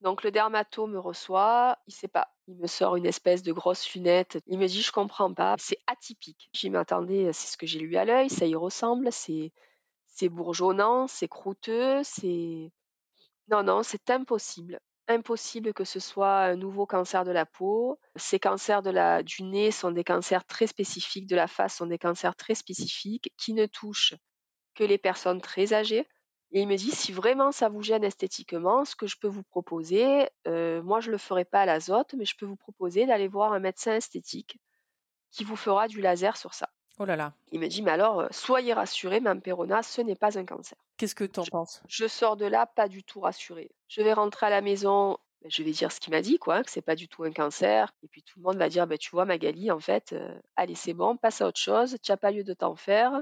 Speaker 1: Donc le dermato me reçoit, il sait pas, il me sort une espèce de grosse lunette, il me dit je comprends pas, c'est atypique. J'y m'attendais, c'est ce que j'ai lu à l'œil, ça y ressemble, c'est c'est bourgeonnant, c'est croûteux, c'est non, non, c'est impossible. Impossible que ce soit un nouveau cancer de la peau. Ces cancers du nez sont des cancers très spécifiques, de la face sont des cancers très spécifiques qui ne touchent que les personnes très âgées. Et il me dit, si vraiment ça vous gêne esthétiquement, ce que je peux vous proposer, moi je ne le ferai pas à l'azote, mais je peux vous proposer d'aller voir un médecin esthétique qui vous fera du laser sur ça.
Speaker 2: Oh là là.
Speaker 1: Il me dit, mais alors, euh, soyez rassurés, Mme Perona, ce n'est pas un cancer.
Speaker 2: Qu'est-ce que tu en penses?
Speaker 1: Je sors de là pas du tout rassurée. Je vais rentrer à la maison, ben, je vais dire ce qu'il m'a dit, quoi, hein, que c'est pas du tout un cancer. Et puis tout le monde va dire, ben, tu vois, Magali, en fait, euh, allez, c'est bon, passe à autre chose, tu n'as pas lieu de t'en faire.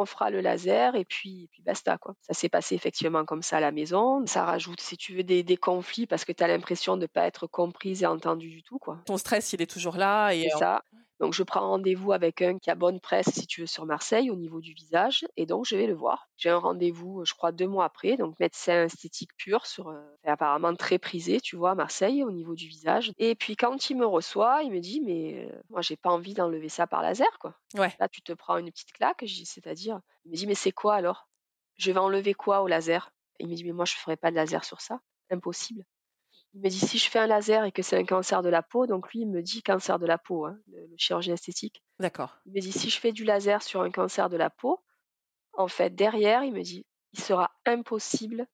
Speaker 1: On fera le laser et puis, puis basta. Quoi. Ça s'est passé effectivement comme ça à la maison. Ça rajoute, si tu veux, des, conflits parce que tu as l'impression de ne pas être comprise et entendue du tout. Quoi.
Speaker 2: Ton stress, il est toujours là.
Speaker 1: Et ça. Donc je prends rendez-vous avec un qui a bonne presse, si tu veux, sur Marseille au niveau du visage, et donc je vais le voir. J'ai un rendez-vous, je crois, deux mois après, donc médecin esthétique pur, sur, euh, apparemment très prisé, tu vois, à Marseille au niveau du visage. Et puis quand il me reçoit, il me dit, mais euh, moi j'ai pas envie d'enlever ça par laser, quoi.
Speaker 2: Ouais.
Speaker 1: Là tu te prends une petite claque, c'est-à-dire, il me dit, mais c'est quoi alors? Je vais enlever quoi au laser? Il me dit, mais moi je ferai pas de laser sur ça, impossible. Il me dit si je fais un laser et que c'est un cancer de la peau, donc lui il me dit cancer de la peau, hein, le, chirurgien esthétique.
Speaker 2: D'accord.
Speaker 1: Il me dit si je fais du laser sur un cancer de la peau, en fait derrière il me dit il sera impossible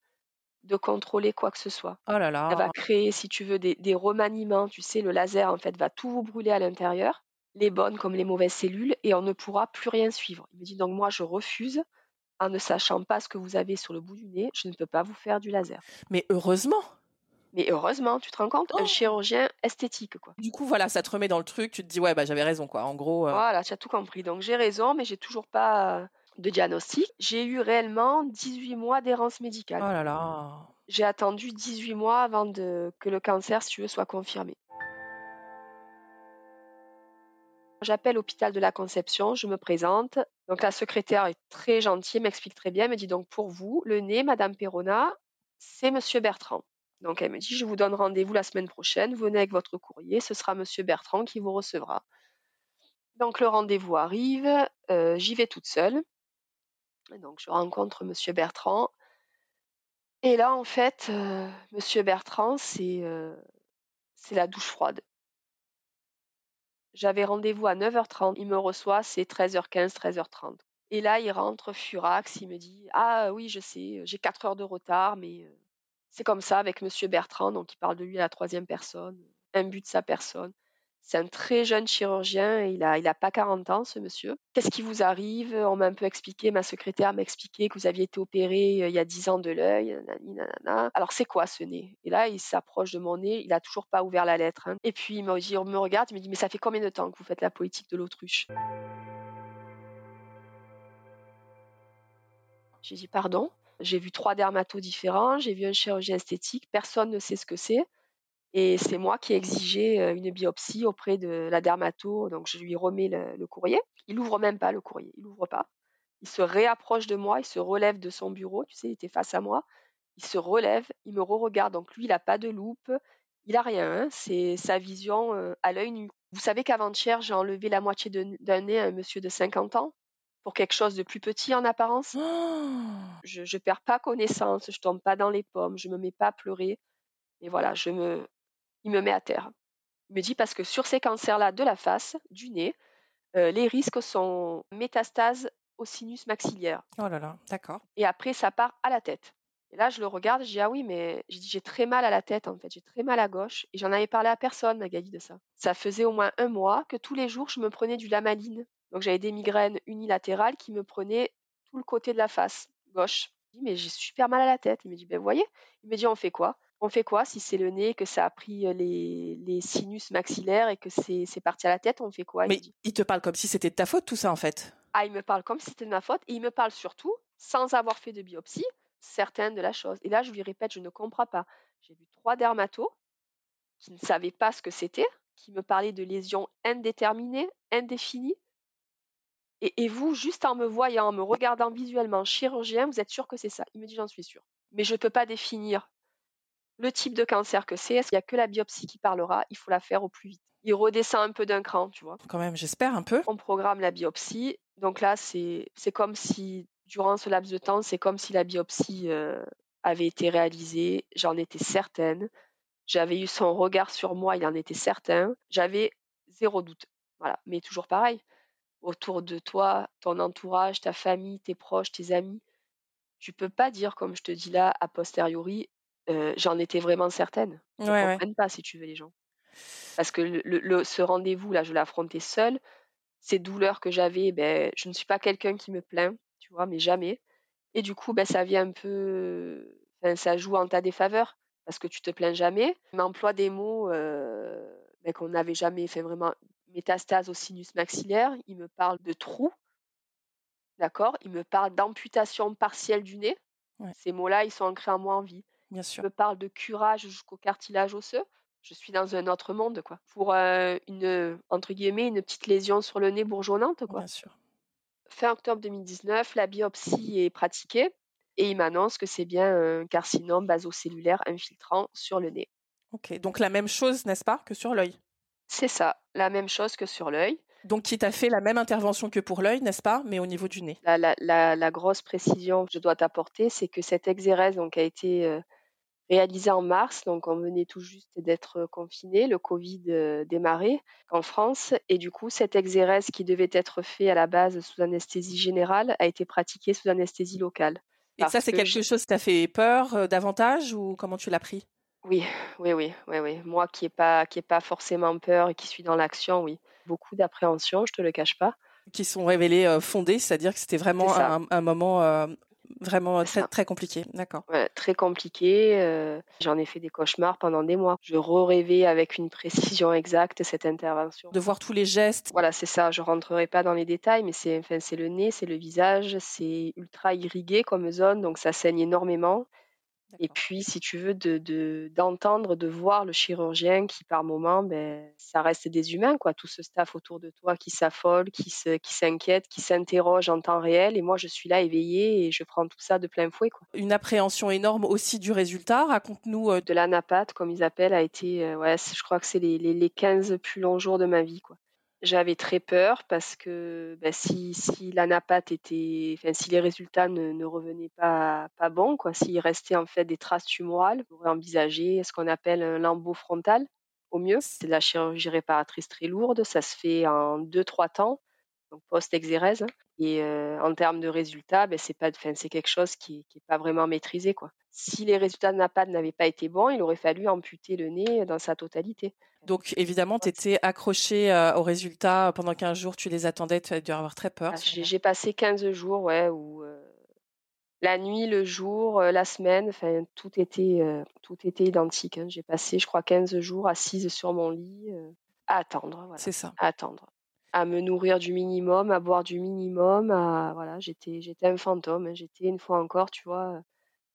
Speaker 1: de contrôler quoi que ce soit.
Speaker 2: Oh là là.
Speaker 1: Ça va créer, si tu veux, des, des remaniements. Tu sais, le laser en fait va tout vous brûler à l'intérieur, les bonnes comme les mauvaises cellules, et on ne pourra plus rien suivre. Il me dit donc moi je refuse en ne sachant pas ce que vous avez sur le bout du nez, je ne peux pas vous faire du laser.
Speaker 2: Mais heureusement
Speaker 1: mais heureusement, tu te rends compte, un oh! chirurgien esthétique, quoi.
Speaker 2: Du coup, voilà, ça te remet dans le truc, tu te dis, ouais, bah, j'avais raison, quoi. En gros.
Speaker 1: Euh voilà, tu as tout compris. Donc, j'ai raison, mais j'ai toujours pas euh, de diagnostic. J'ai eu réellement 18 mois d'errance médicale.
Speaker 2: Oh là là.
Speaker 1: J'ai attendu 18 mois avant de, que le cancer, si tu veux, soit confirmé. J'appelle l'hôpital de la Conception, je me présente. Donc la secrétaire est très gentille, m'explique très bien, me dit donc pour vous, le nez, Madame Perona, c'est Monsieur Bertrand. Donc elle me dit, je vous donne rendez-vous la semaine prochaine, venez avec votre courrier, ce sera Monsieur Bertrand qui vous recevra. Donc le rendez-vous arrive, euh, j'y vais toute seule. donc je rencontre Monsieur Bertrand. Et là, en fait, euh, Monsieur Bertrand, euh, c'est la douche froide. J'avais rendez-vous à 9h30, il me reçoit, c'est 13h15, 13h30. Et là, il rentre furax, il me dit Ah oui, je sais, j'ai 4 heures de retard, mais c'est comme ça avec Monsieur Bertrand, donc il parle de lui à la troisième personne, un but de sa personne. C'est un très jeune chirurgien, il n'a il a pas 40 ans, ce monsieur. Qu'est-ce qui vous arrive? On m'a un peu expliqué, ma secrétaire m'a expliqué que vous aviez été opéré euh, il y a 10 ans de l'œil. Alors, c'est quoi ce nez? Et là, il s'approche de mon nez, il n'a toujours pas ouvert la lettre. Hein. Et puis, il dit, me regarde, il me dit Mais ça fait combien de temps que vous faites la politique de l'autruche? J'ai dit Pardon? J'ai vu trois dermatos différents, j'ai vu un chirurgien esthétique, personne ne sait ce que c'est. Et c'est moi qui ai exigé euh, une biopsie auprès de la dermato, donc je lui remets le, courrier. Il ouvre même pas le courrier, il ouvre pas. Il se réapproche de moi, il se relève de son bureau, tu sais, il était face à moi. Il se relève, il me re-regarde, donc lui, il n'a pas de loupe, il a rien, hein. c'est sa vision euh, à l'œil nu. Vous savez qu'avant-hier, j'ai enlevé la moitié d'un nez à un monsieur de 50 ans? Pour quelque chose de plus petit en apparence. Je, ne perds pas connaissance, je tombe pas dans les pommes, je me mets pas à pleurer. Et voilà, je me, il me met à terre. Il me dit parce que sur ces cancers-là de la face, du nez, euh, les risques sont métastases au sinus maxillaire.
Speaker 2: Oh là là, d'accord.
Speaker 1: Et après, ça part à la tête. Et là, je le regarde, je dis ah oui, mais j'ai très mal à la tête en fait, j'ai très mal à gauche. Et j'en avais parlé à personne, Magali, de ça. Ça faisait au moins un mois que tous les jours, je me prenais du lamaline donc j'avais des migraines unilatérales qui me prenaient tout le côté de la face gauche. Je dis mais j'ai super mal à la tête. Il me dit ben vous voyez. Il me dit on fait quoi? On fait quoi si c'est le nez que ça a pris les, sinus maxillaires et que c'est parti à la tête On fait quoi
Speaker 2: Mais il, te parle comme si c'était de ta faute tout ça en fait.
Speaker 1: Ah il me parle comme si c'était de ma faute et il me parle surtout sans avoir fait de biopsie certaine de la chose. Et là, je lui répète, je ne comprends pas. J'ai vu trois dermatos qui ne savaient pas ce que c'était, qui me parlaient de lésions indéterminées, indéfinies. Et, vous, juste en me voyant, en me regardant visuellement, chirurgien, vous êtes sûr que c'est ça? Il me dit, j'en suis sûr. Mais je ne peux pas définir le type de cancer que c'est. Il n'y a que la biopsie qui parlera? Il faut la faire au plus vite. Il redescend un peu d'un cran, tu vois.
Speaker 2: Quand même, j'espère un peu.
Speaker 1: On programme la biopsie. Donc là, c'est comme si, durant ce laps de temps, c'est comme si la biopsie euh, avait été réalisée. J'en étais certaine. J'avais eu son regard sur moi, il en était certain. J'avais zéro doute. Voilà. Mais toujours pareil autour de toi, ton entourage, ta famille, tes proches, tes amis. Tu peux pas dire, comme je te dis là, a posteriori, j'en étais vraiment certaine. Ils ne comprennent pas, si tu veux, les gens. Parce que le, ce rendez-vous, là, je l'ai affronté seule. Ces douleurs que j'avais, ben, je ne suis pas quelqu'un qui me plaint, tu vois, mais jamais. Et du coup, ben, ça vient un peu. ça joue en ta défaveur, parce que tu te plains jamais. M'emploie des mots ben, qu'on n'avait jamais fait vraiment métastase au sinus maxillaire, il me parle de trous, d'accord? Il me parle d'amputation partielle du nez. Ces mots-là, ils sont ancrés en moi en vie.
Speaker 2: Bien sûr.
Speaker 1: Il me parle de curage jusqu'au cartilage osseux. Je suis dans un autre monde, quoi. Pour euh, une, entre guillemets, une petite lésion sur le nez bourgeonnante, quoi.
Speaker 2: Bien sûr.
Speaker 1: Fin octobre 2019, la biopsie est pratiquée et il m'annonce que c'est bien un carcinome basocellulaire infiltrant sur le nez.
Speaker 2: Ok, donc la même chose, n'est-ce pas, que sur l'œil?
Speaker 1: C'est ça, la même chose que sur l'œil.
Speaker 2: Donc, qui t'a fait la même intervention que pour l'œil, n'est-ce pas, mais au niveau du nez.
Speaker 1: La, grosse précision que je dois t'apporter, c'est que cette exérèse donc, a été euh, réalisée en mars, donc on venait tout juste d'être confiné, le Covid euh, démarrait en France, et du coup, cette exérèse qui devait être faite à la base sous anesthésie générale a été pratiquée sous anesthésie locale.
Speaker 2: Et ça, c'est quelque chose qui t'a fait peur euh, davantage ou comment tu l'as pris?
Speaker 1: Oui, oui, oui, oui, oui. Moi qui n'ai pas, qui pas forcément peur et qui suis dans l'action, oui. Beaucoup d'appréhension, je te le cache pas.
Speaker 2: Qui sont révélées euh, fondées, c'est-à-dire que c'était vraiment un, moment euh, vraiment très, très compliqué. D'accord.
Speaker 1: Ouais, très compliqué. Euh, j'en ai fait des cauchemars pendant des mois. Je re-rêvais avec une précision exacte cette intervention.
Speaker 2: De voir tous les gestes.
Speaker 1: Voilà, c'est ça. Je rentrerai pas dans les détails, mais c'est enfin, c'est le nez, c'est le visage, c'est ultra irrigué comme zone, donc ça saigne énormément. Et puis, si tu veux, de, d'entendre, de, voir le chirurgien qui, par moment, ben, ça reste des humains, quoi. Tout ce staff autour de toi qui s'affole, qui, s'inquiète, qui s'interroge en temps réel. Et moi, je suis là éveillée et je prends tout ça de plein fouet, quoi.
Speaker 2: Une appréhension énorme aussi du résultat. Raconte-nous.
Speaker 1: Euh, de l'anapathe, comme ils appellent, a été, euh, ouais, je crois que c'est les, les, les 15 plus longs jours de ma vie, quoi. J'avais très peur parce que bah, si, si l'anapathe était, enfin, si les résultats ne, ne revenaient pas, pas bons, quoi, s'il restait en fait des traces tumorales, on pourrait envisager ce qu'on appelle un lambeau frontal au mieux. C'est de la chirurgie réparatrice très lourde, ça se fait en 2-3 temps, donc post-exérèse. Hein. Et euh, en termes de résultats, ben, c'est pas, c'est quelque chose qui n'est pas vraiment maîtrisé. Quoi. Si les résultats de NAPAD n'avaient pas été bons, il aurait fallu amputer le nez dans sa totalité.
Speaker 2: Donc évidemment, tu étais accroché euh, aux résultats pendant 15 jours, tu les attendais, tu as dû avoir très peur. Ah,
Speaker 1: j'ai passé 15 jours, ouais, où euh, la nuit, le jour, la semaine, enfin tout était, tout était identique. Hein. J'ai passé, je crois, 15 jours assise sur mon lit à attendre.
Speaker 2: C'est ça.
Speaker 1: À attendre à me nourrir du minimum, à boire du minimum, à voilà, j'étais un fantôme, hein. j'étais une fois encore, tu vois,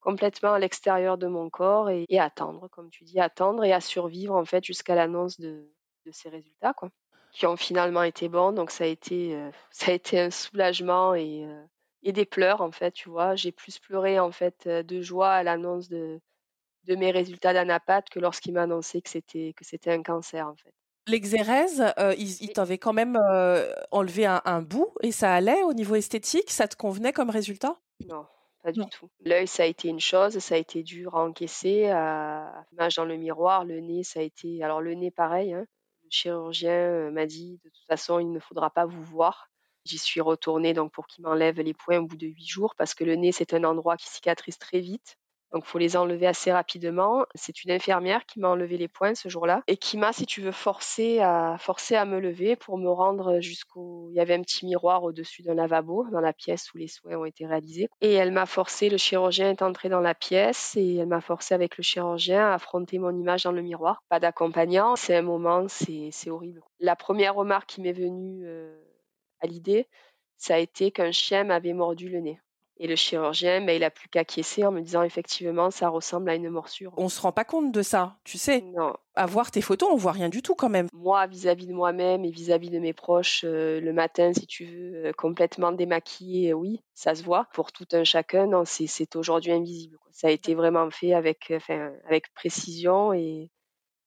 Speaker 1: complètement à l'extérieur de mon corps et, attendre, comme tu dis, attendre et à survivre en fait jusqu'à l'annonce de, ces résultats quoi, qui ont finalement été bons. Donc ça a été euh, ça a été un soulagement et euh, et des pleurs en fait, tu vois. J'ai plus pleuré en fait euh, de joie à l'annonce de mes résultats d'anapathe que lorsqu'il m'a annoncé que c'était que c'était un cancer en fait.
Speaker 2: L'exérèse, euh, ils, t'avaient quand même euh, enlevé un, bout et ça allait au niveau esthétique? Ça te convenait comme résultat?
Speaker 1: Non, pas du tout. L'œil, ça a été une chose, ça a été dur à encaisser. À l'image dans le miroir, le nez, ça a été. Alors, le nez, pareil. Hein. Le chirurgien euh, m'a dit de toute façon, il ne faudra pas vous voir. J'y suis retournée donc pour qu'il m'enlève les points au bout de huit jours parce que le nez, c'est un endroit qui cicatrise très vite. Donc, faut les enlever assez rapidement. C'est une infirmière qui m'a enlevé les points ce jour-là et qui m'a, si tu veux, forcé à, à me lever pour me rendre jusqu'au. Il y avait un petit miroir au-dessus d'un lavabo dans la pièce où les soins ont été réalisés. Et elle m'a forcé, le chirurgien est entré dans la pièce et elle m'a forcé avec le chirurgien à affronter mon image dans le miroir. Pas d'accompagnant. C'est un moment, c'est horrible. La première remarque qui m'est venue euh, à l'idée, ça a été qu'un chien m'avait mordu le nez. Et le chirurgien, ben, il a plus qu'acquiescer en me disant effectivement, ça ressemble à une morsure.
Speaker 2: On se rend pas compte de ça, tu sais.
Speaker 1: Non.
Speaker 2: À voir tes photos, on voit rien du tout quand même.
Speaker 1: Moi, vis-à-vis de moi-même et vis-à-vis de mes proches, euh, le matin, si tu veux, euh, complètement démaquillé, oui, ça se voit. Pour tout un chacun, non, c'est aujourd'hui invisible. Ça a été vraiment fait avec, enfin, avec précision et,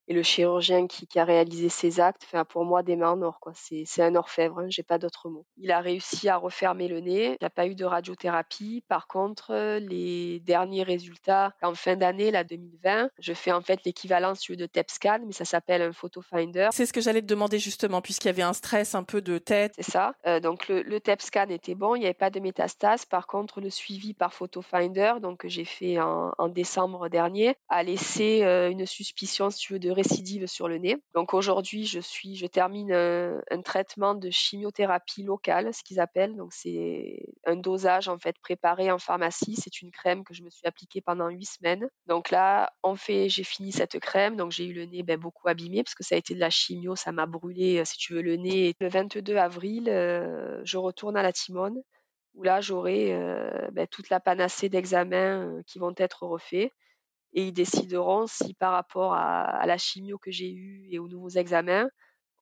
Speaker 1: et le chirurgien qui, qui, a réalisé ces actes, enfin, pour moi, des mains en or. Quoi. C'est, c'est un orfèvre, hein, j'ai pas d'autre mot. Il a réussi à refermer le nez. Il n'y a pas eu de radiothérapie. Par contre, les derniers résultats, en fin d'année, la 2020, je fais en fait l'équivalent de TEP scan, mais ça s'appelle un photo finder.
Speaker 2: C'est ce que j'allais te demander justement, puisqu'il y avait un stress un peu de tête.
Speaker 1: C'est ça. Euh, donc le, le TEP scan était bon, il n'y avait pas de métastases. Par contre, le suivi par photo finder, donc que j'ai fait en, en, décembre dernier, a laissé euh, une suspicion, si tu veux, de récidive sur le nez. Donc aujourd'hui, je suis, je termine un, un, traitement de chimiothérapie locale, ce qu'ils appellent. Donc c'est un dosage en fait préparé en pharmacie. C'est une crème que je me suis appliquée pendant huit semaines. Donc là, on fait, j'ai fini cette crème. Donc j'ai eu le nez ben, beaucoup abîmé parce que ça a été de la chimio, ça m'a brûlé, si tu veux, le nez. Le 22 avril, euh, je retourne à la Timone où là j'aurai euh, ben, toute la panacée d'examens euh, qui vont être refaits et ils décideront si par rapport à, la chimio que j'ai eue et aux nouveaux examens,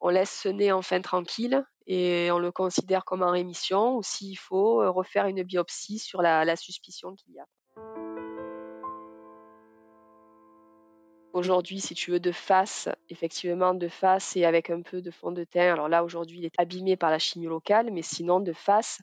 Speaker 1: on laisse ce nez enfin tranquille et on le considère comme en rémission ou s'il faut refaire une biopsie sur la, la suspicion qu'il y a. Aujourd'hui, si tu veux, de face, effectivement, de face et avec un peu de fond de teint. Alors là, aujourd'hui, il est abîmé par la chimio locale, mais sinon, de face,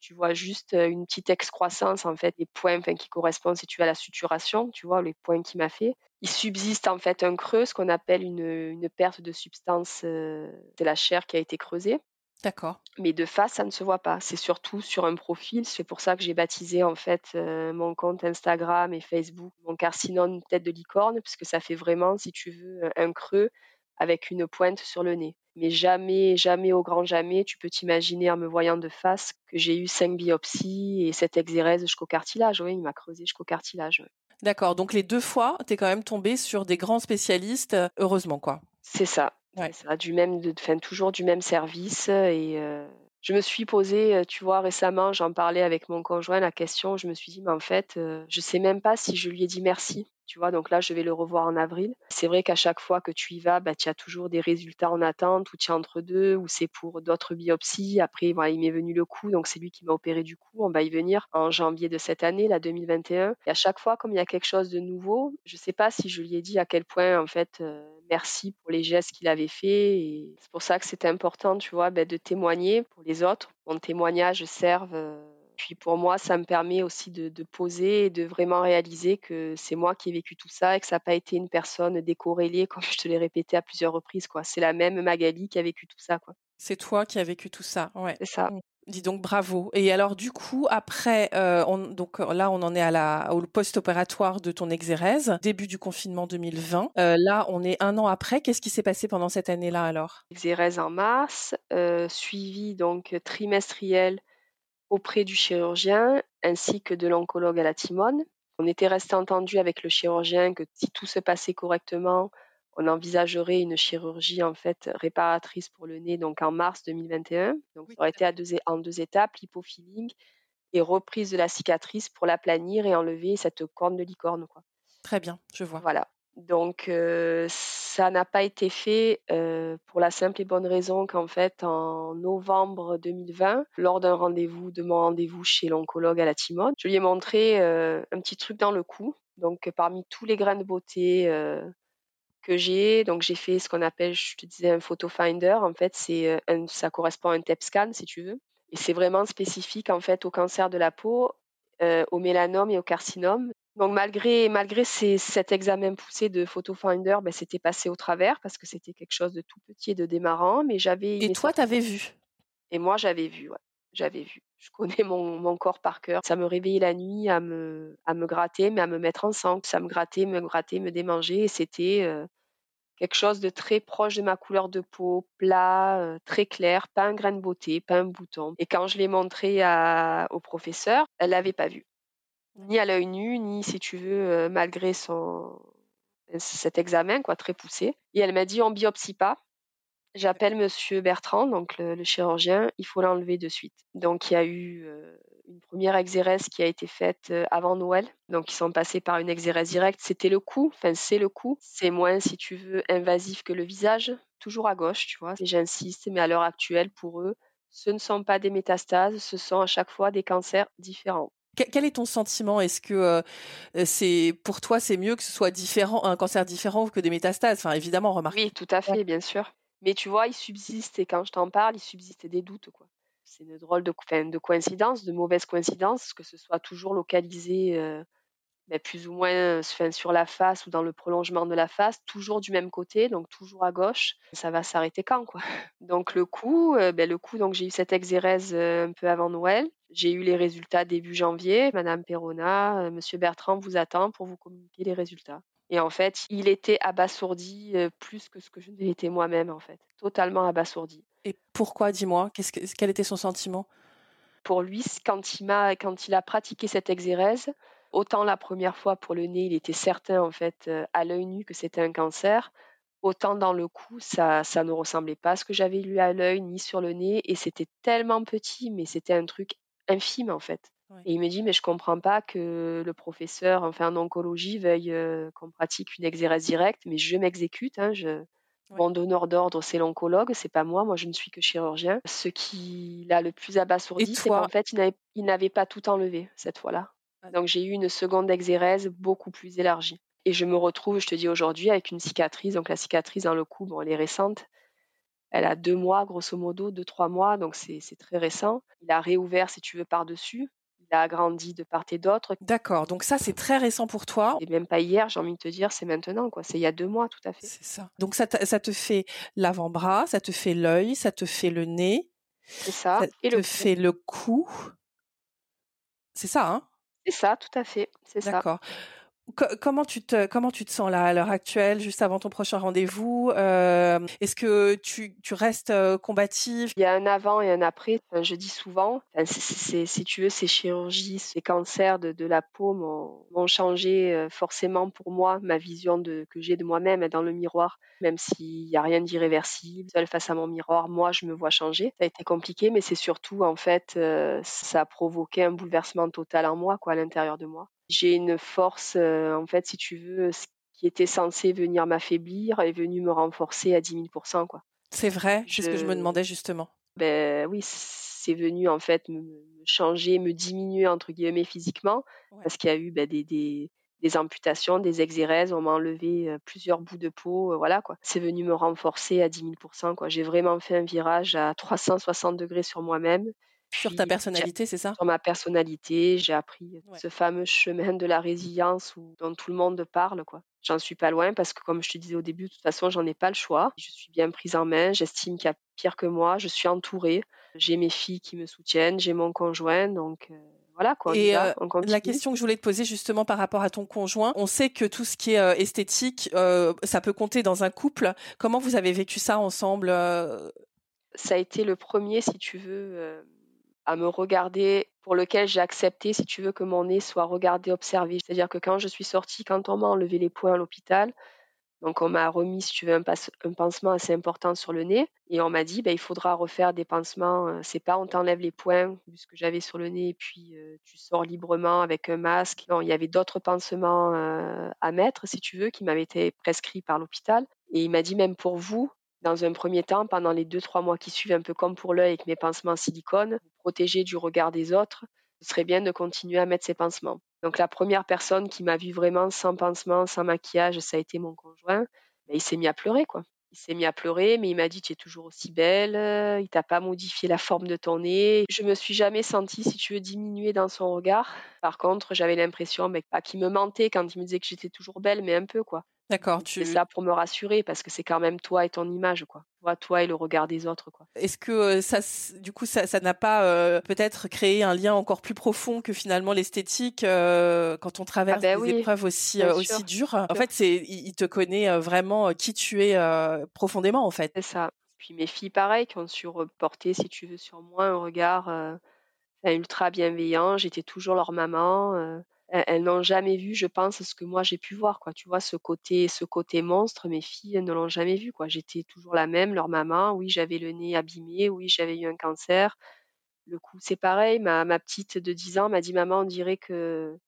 Speaker 1: tu vois juste une petite excroissance, en fait, des points enfin, qui correspondent, si tu à la suturation, tu vois, les points qu'il m'a fait. Il subsiste, en fait, un creux, ce qu'on appelle une, une, perte de substance euh, de la chair qui a été creusée.
Speaker 2: D'accord.
Speaker 1: Mais de face, ça ne se voit pas. C'est surtout sur un profil. C'est pour ça que j'ai baptisé en fait euh, mon compte Instagram et Facebook mon carcinome tête de licorne, puisque ça fait vraiment, si tu veux, un creux avec une pointe sur le nez. Mais jamais, jamais au grand jamais, tu peux t'imaginer en me voyant de face que j'ai eu cinq biopsies et cette exérèse jusqu'au cartilage. Oui, il m'a creusé jusqu'au cartilage. Ouais.
Speaker 2: D'accord. Donc les deux fois, tu es quand même tombé sur des grands spécialistes, heureusement quoi.
Speaker 1: C'est ça.
Speaker 2: Ouais.
Speaker 1: Ça, du même, de, toujours du même service. Et euh, je me suis posé, tu vois, récemment, j'en parlais avec mon conjoint, la question, je me suis dit, mais en fait, euh, je sais même pas si je lui ai dit merci. Tu vois, donc là, je vais le revoir en avril. C'est vrai qu'à chaque fois que tu y vas, bah, tu as toujours des résultats en attente, ou tu es entre deux, ou c'est pour d'autres biopsies. Après, voilà, il m'est venu le coup, donc c'est lui qui m'a opéré du coup. On va y venir en janvier de cette année, la 2021. Et à chaque fois, comme il y a quelque chose de nouveau, je sais pas si je lui ai dit à quel point, en fait, euh, merci pour les gestes qu'il avait fait. Et c'est pour ça que c'est important, tu vois, bah, de témoigner pour les autres. Mon témoignage serve. Euh, puis pour moi, ça me permet aussi de, de, poser et de vraiment réaliser que c'est moi qui ai vécu tout ça et que ça n'a pas été une personne décorrélée, comme je te l'ai répété à plusieurs reprises. Quoi. C'est la même Magali qui a vécu tout ça. Quoi.
Speaker 2: C'est toi qui as vécu tout ça, ouais.
Speaker 1: C'est ça.
Speaker 2: Dis donc bravo. Et alors du coup après, euh, on, donc là on en est à la au post-opératoire de ton exérèse, début du confinement 2020. Euh, là on est un an après. Qu'est-ce qui s'est passé pendant cette année-là alors?
Speaker 1: Exérèse en mars, euh, suivi donc trimestriel auprès du chirurgien ainsi que de l'oncologue à la Timone. On était resté entendu avec le chirurgien que si tout se passait correctement, on envisagerait une chirurgie en fait réparatrice pour le nez donc en mars 2021. Donc ça aurait été à deux, en deux étapes, l'hypofilling et reprise de la cicatrice pour l'aplanir et enlever cette corne de licorne. Quoi.
Speaker 2: Très bien, je vois.
Speaker 1: Voilà. Donc euh, ça n'a pas été fait euh, pour la simple et bonne raison qu'en fait en novembre 2020, lors d'un rendez-vous, de mon rendez-vous chez l'oncologue à la Timone, je lui ai montré euh, un petit truc dans le cou. Donc parmi tous les grains de beauté que j'ai, donc j'ai fait ce qu'on appelle, je te disais, un photo finder. En fait, c'est ça correspond à un TEP scan si tu veux, et c'est vraiment spécifique en fait au cancer de la peau, au mélanome et au carcinome. Donc malgré malgré ces, cet examen poussé de photo finder, ben, c'était passé au travers parce que c'était quelque chose de tout petit et de démarrant, mais j'avais.
Speaker 2: Et toi, t'avais vu?
Speaker 1: Et moi, j'avais vu, ouais. J'avais vu. Je connais mon, mon corps par cœur. Ça me réveillait la nuit à me à me gratter, mais à me mettre ensemble. Ça me grattait, me grattait, me démangeait, et c'était euh, quelque chose de très proche de ma couleur de peau, plat, euh, très clair, pas un grain de beauté, pas un bouton. Et quand je l'ai montré à, au professeur, elle l'avait pas vu ni à l'œil nu, ni si tu veux, euh, malgré cet examen quoi très poussé. Et elle m'a dit on biopsie pas. J'appelle Monsieur Bertrand, donc le, chirurgien, il faut l'enlever de suite. Donc il y a eu euh, une première exérèse qui a été faite avant Noël. Donc, ils sont passés par une exérèse directe. C'était le coup, enfin, c'est le coup. C'est moins, si tu veux, invasif que le visage. Toujours à gauche, tu vois. J'insiste, mais à l'heure actuelle, pour eux, ce ne sont pas des métastases, ce sont à chaque fois des cancers différents.
Speaker 2: Quel est ton sentiment? Est-ce que c'est pour toi c'est mieux que ce soit différent, un cancer différent que des métastases? Enfin, évidemment, remarque.
Speaker 1: Oui, tout à fait, bien sûr. Mais tu vois, il subsiste, et quand je t'en parle, il subsiste des doutes. quoi. C'est une drôle de, de coïncidence, de mauvaise coïncidence, que ce soit toujours localisé mais plus ou moins sur la face ou dans le prolongement de la face, toujours du même côté, donc toujours à gauche. Ça va s'arrêter quand, quoi? Donc le coup, ben, le coup, donc j'ai eu cette exérèse un peu avant Noël. J'ai eu les résultats début janvier. Madame Perona, Monsieur Bertrand vous attend pour vous communiquer les résultats. Et en fait, il était abasourdi plus que ce que je l'étais moi-même, en fait, totalement abasourdi.
Speaker 2: Et pourquoi, dis-moi, qu'est-ce que, quel était son sentiment?
Speaker 1: Pour lui, quand il m'a, quand il a pratiqué cette exérèse, Autant la première fois pour le nez, il était certain en fait à l'œil nu que c'était un cancer. Autant dans le cou, ça, ça ne ressemblait pas à ce que j'avais lu à l'œil ni sur le nez. Et c'était tellement petit, mais c'était un truc infime en fait. Et il me dit, mais je comprends pas que le professeur, enfin en oncologie, veuille qu'on pratique une exérèse directe, mais je m'exécute. Hein, je... Mon donneur d'ordre, c'est l'oncologue, c'est pas moi. Moi, je ne suis que chirurgien. Ce qui l'a le plus abasourdi, c'est qu'en fait, il n'avait pas tout enlevé cette fois-là. Donc j'ai eu une seconde exérèse beaucoup plus élargie. Et je me retrouve, je te dis aujourd'hui, avec une cicatrice. Donc la cicatrice dans le cou, bon, elle est récente. Elle a deux mois, grosso modo, deux, trois mois, donc c'est très récent. Il a réouvert, si tu veux, par-dessus. Il a agrandi de part et d'autre.
Speaker 2: D'accord, donc ça c'est très récent pour toi.
Speaker 1: Et même pas hier, j'ai envie de te dire, c'est maintenant, quoi. C'est il y a deux mois, tout à fait.
Speaker 2: C'est ça. Donc ça, ça te fait l'avant-bras, ça te fait l'œil, ça te fait le nez.
Speaker 1: C'est ça.
Speaker 2: Ça et te fait le cou. C'est ça, hein?
Speaker 1: C'est ça, tout à fait. C'est ça.
Speaker 2: D'accord. Comment tu te comment tu te sens là à l'heure actuelle, juste avant ton prochain rendez-vous euh, Est-ce que tu, tu restes euh, combative?
Speaker 1: Il y a un avant et un après. je dis souvent, si tu veux, ces chirurgies, ces cancers de, la peau m'ont changé euh, forcément pour moi ma vision de que j'ai de moi-même dans le miroir. Même s'il n'y a rien d'irréversible, seule face à mon miroir, moi je me vois changer. Ça a été compliqué, mais c'est surtout en fait, ça a provoqué un bouleversement total en moi, quoi, à l'intérieur de moi j'ai une force, en fait, si tu veux, ce qui était censé venir m'affaiblir est venu me renforcer à 10 000% quoi.
Speaker 2: C'est vrai, c'est ce que je me demandais justement.
Speaker 1: Ben oui, c'est venu en fait me, changer, me diminuer entre guillemets physiquement, parce qu'il y a eu ben, des, des, des, amputations, des exérèses, on m'a enlevé plusieurs bouts de peau, voilà quoi. C'est venu me renforcer à 10 000% quoi. J'ai vraiment fait un virage à 360 degrés sur moi-même
Speaker 2: sur ta personnalité, c'est ça?
Speaker 1: Sur ma personnalité, j'ai appris ce fameux chemin de la résilience dont tout le monde parle. quoi. J'en suis pas loin parce que, comme je te disais au début, de toute façon, j'en ai pas le choix. Je suis bien prise en main. J'estime qu'il y a pire que moi. Je suis entourée. J'ai mes filles qui me soutiennent. J'ai mon conjoint. Donc, euh, voilà quoi.
Speaker 2: Et euh, la question que je voulais te poser justement par rapport à ton conjoint, on sait que tout ce qui est euh, esthétique, ça peut compter dans un couple. Comment vous avez vécu ça ensemble
Speaker 1: Ça a été le premier, si tu veux à me regarder, pour lequel j'ai accepté, si tu veux, que mon nez soit regardé, observé. C'est-à-dire que quand je suis sortie, quand on m'a enlevé les points à l'hôpital, donc on m'a remis, si tu veux, un, pansement assez important sur le nez, et on m'a dit, ben, il faudra refaire des pansements. Euh, c'est pas on t'enlève les points, ce que j'avais sur le nez, et puis euh, tu sors librement avec un masque. Il y avait d'autres pansements euh, à mettre, si tu veux, qui m'avaient été prescrits par l'hôpital. Et il m'a dit, même pour vous, dans un premier temps, pendant les deux, trois mois qui suivent, un peu comme pour l'œil avec mes pansements en silicone, protéger du regard des autres, ce serait bien de continuer à mettre ces pansements. Donc la première personne qui m'a vu vraiment sans pansement, sans maquillage, ça a été mon conjoint. Ben, il s'est mis à pleurer, quoi. Il s'est mis à pleurer, mais il m'a dit tu es toujours aussi belle, il t'a pas modifié la forme de ton nez. Je me suis jamais sentie, si tu veux, diminuer dans son regard. Par contre, j'avais l'impression, ben, pas qu'il me mentait quand il me disait que j'étais toujours belle, mais un peu quoi.
Speaker 2: D'accord,
Speaker 1: tu. C'est ça pour me rassurer parce que c'est quand même toi et ton image, quoi. Toi, toi et le regard des autres, quoi.
Speaker 2: Est-ce que ça, du coup, ça, n'a pas peut-être créé un lien encore plus profond que finalement l'esthétique quand on ah traverse ben des épreuves aussi aussi dures? En fait, c'est, il, te connaît vraiment qui tu es profondément, en fait.
Speaker 1: C'est ça. Puis mes filles, pareil, qui ont su reporter, si tu veux, sur moi un regard ultra bienveillant. J'étais toujours leur maman elles, n'ont jamais vu, je pense, ce que moi j'ai pu voir, quoi. Tu vois, ce côté, monstre, mes filles ne l'ont jamais vu, quoi. J'étais toujours la même, leur maman. Oui, j'avais le nez abîmé. Oui, j'avais eu un cancer. le cou. C'est pareil, ma, petite de 10 ans m'a dit maman, on dirait que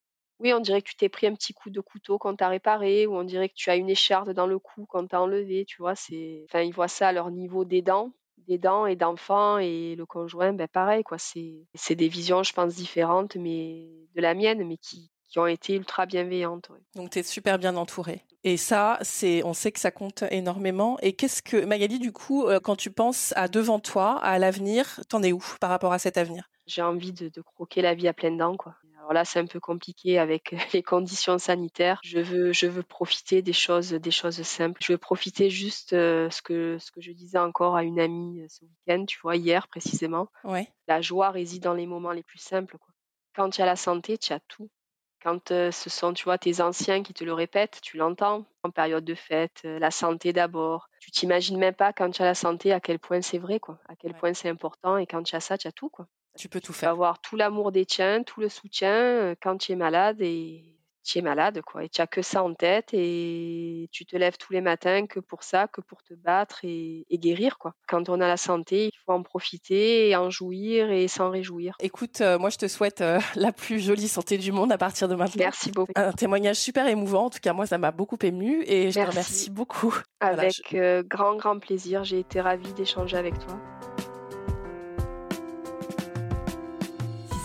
Speaker 1: oui, on dirait que tu t'es pris un petit coup de couteau quand t'as réparé, ou on dirait que tu as une écharde dans le cou quand t'as enlevé, tu vois. C'est, ils voient ça à leur niveau d'aidant, d'aidant et d'enfant, et le conjoint, ben pareil, quoi. C'est, c'est des visions, je pense, différentes, mais de la mienne, mais qui, qui ont été ultra bienveillantes. ouais.
Speaker 2: Donc tu es super bien entourée. Et ça, c'est, on sait que ça compte énormément. Et qu'est-ce que Magali, du coup, euh, quand tu penses à devant toi, à l'avenir, t'en es où par rapport à cet avenir?
Speaker 1: J'ai envie de, de croquer la vie à pleines dents, quoi. Alors là, c'est un peu compliqué avec les conditions sanitaires. Je veux, je veux profiter des choses, des choses simples. Je veux profiter juste euh, ce que, ce que je disais encore à une amie euh, ce week-end, tu vois, hier précisément.
Speaker 2: Ouais.
Speaker 1: La joie réside dans les moments les plus simples, quoi. Quand tu as la santé, tu as tout. Quand euh, ce sont, tu vois, tes anciens qui te le répètent, tu l'entends en période de fête, euh, la santé d'abord. Tu t'imagines même pas quand tu as la santé à quel point c'est vrai, quoi. À quel
Speaker 2: Ouais.
Speaker 1: point c'est important et quand tu as ça, tu as tout, quoi.
Speaker 2: Tu peux tout
Speaker 1: Tu vas
Speaker 2: faire.
Speaker 1: avoir tout l'amour des tiens, tout le soutien euh, quand tu es malade et tu es malade, quoi. Et tu as que ça en tête et tu te lèves tous les matins que pour ça, que pour te battre et, et guérir, quoi. Quand on a la santé, il faut en profiter et en jouir et s'en réjouir.
Speaker 2: Écoute, euh, moi je te souhaite euh, la plus jolie santé du monde à partir de maintenant.
Speaker 1: Merci beaucoup.
Speaker 2: Un témoignage super émouvant. En tout cas, moi, ça m'a beaucoup ému et je te
Speaker 1: Merci.
Speaker 2: remercie beaucoup. Voilà,
Speaker 1: Avec
Speaker 2: je-
Speaker 1: euh, grand, grand plaisir. J'ai été ravie d'échanger avec toi.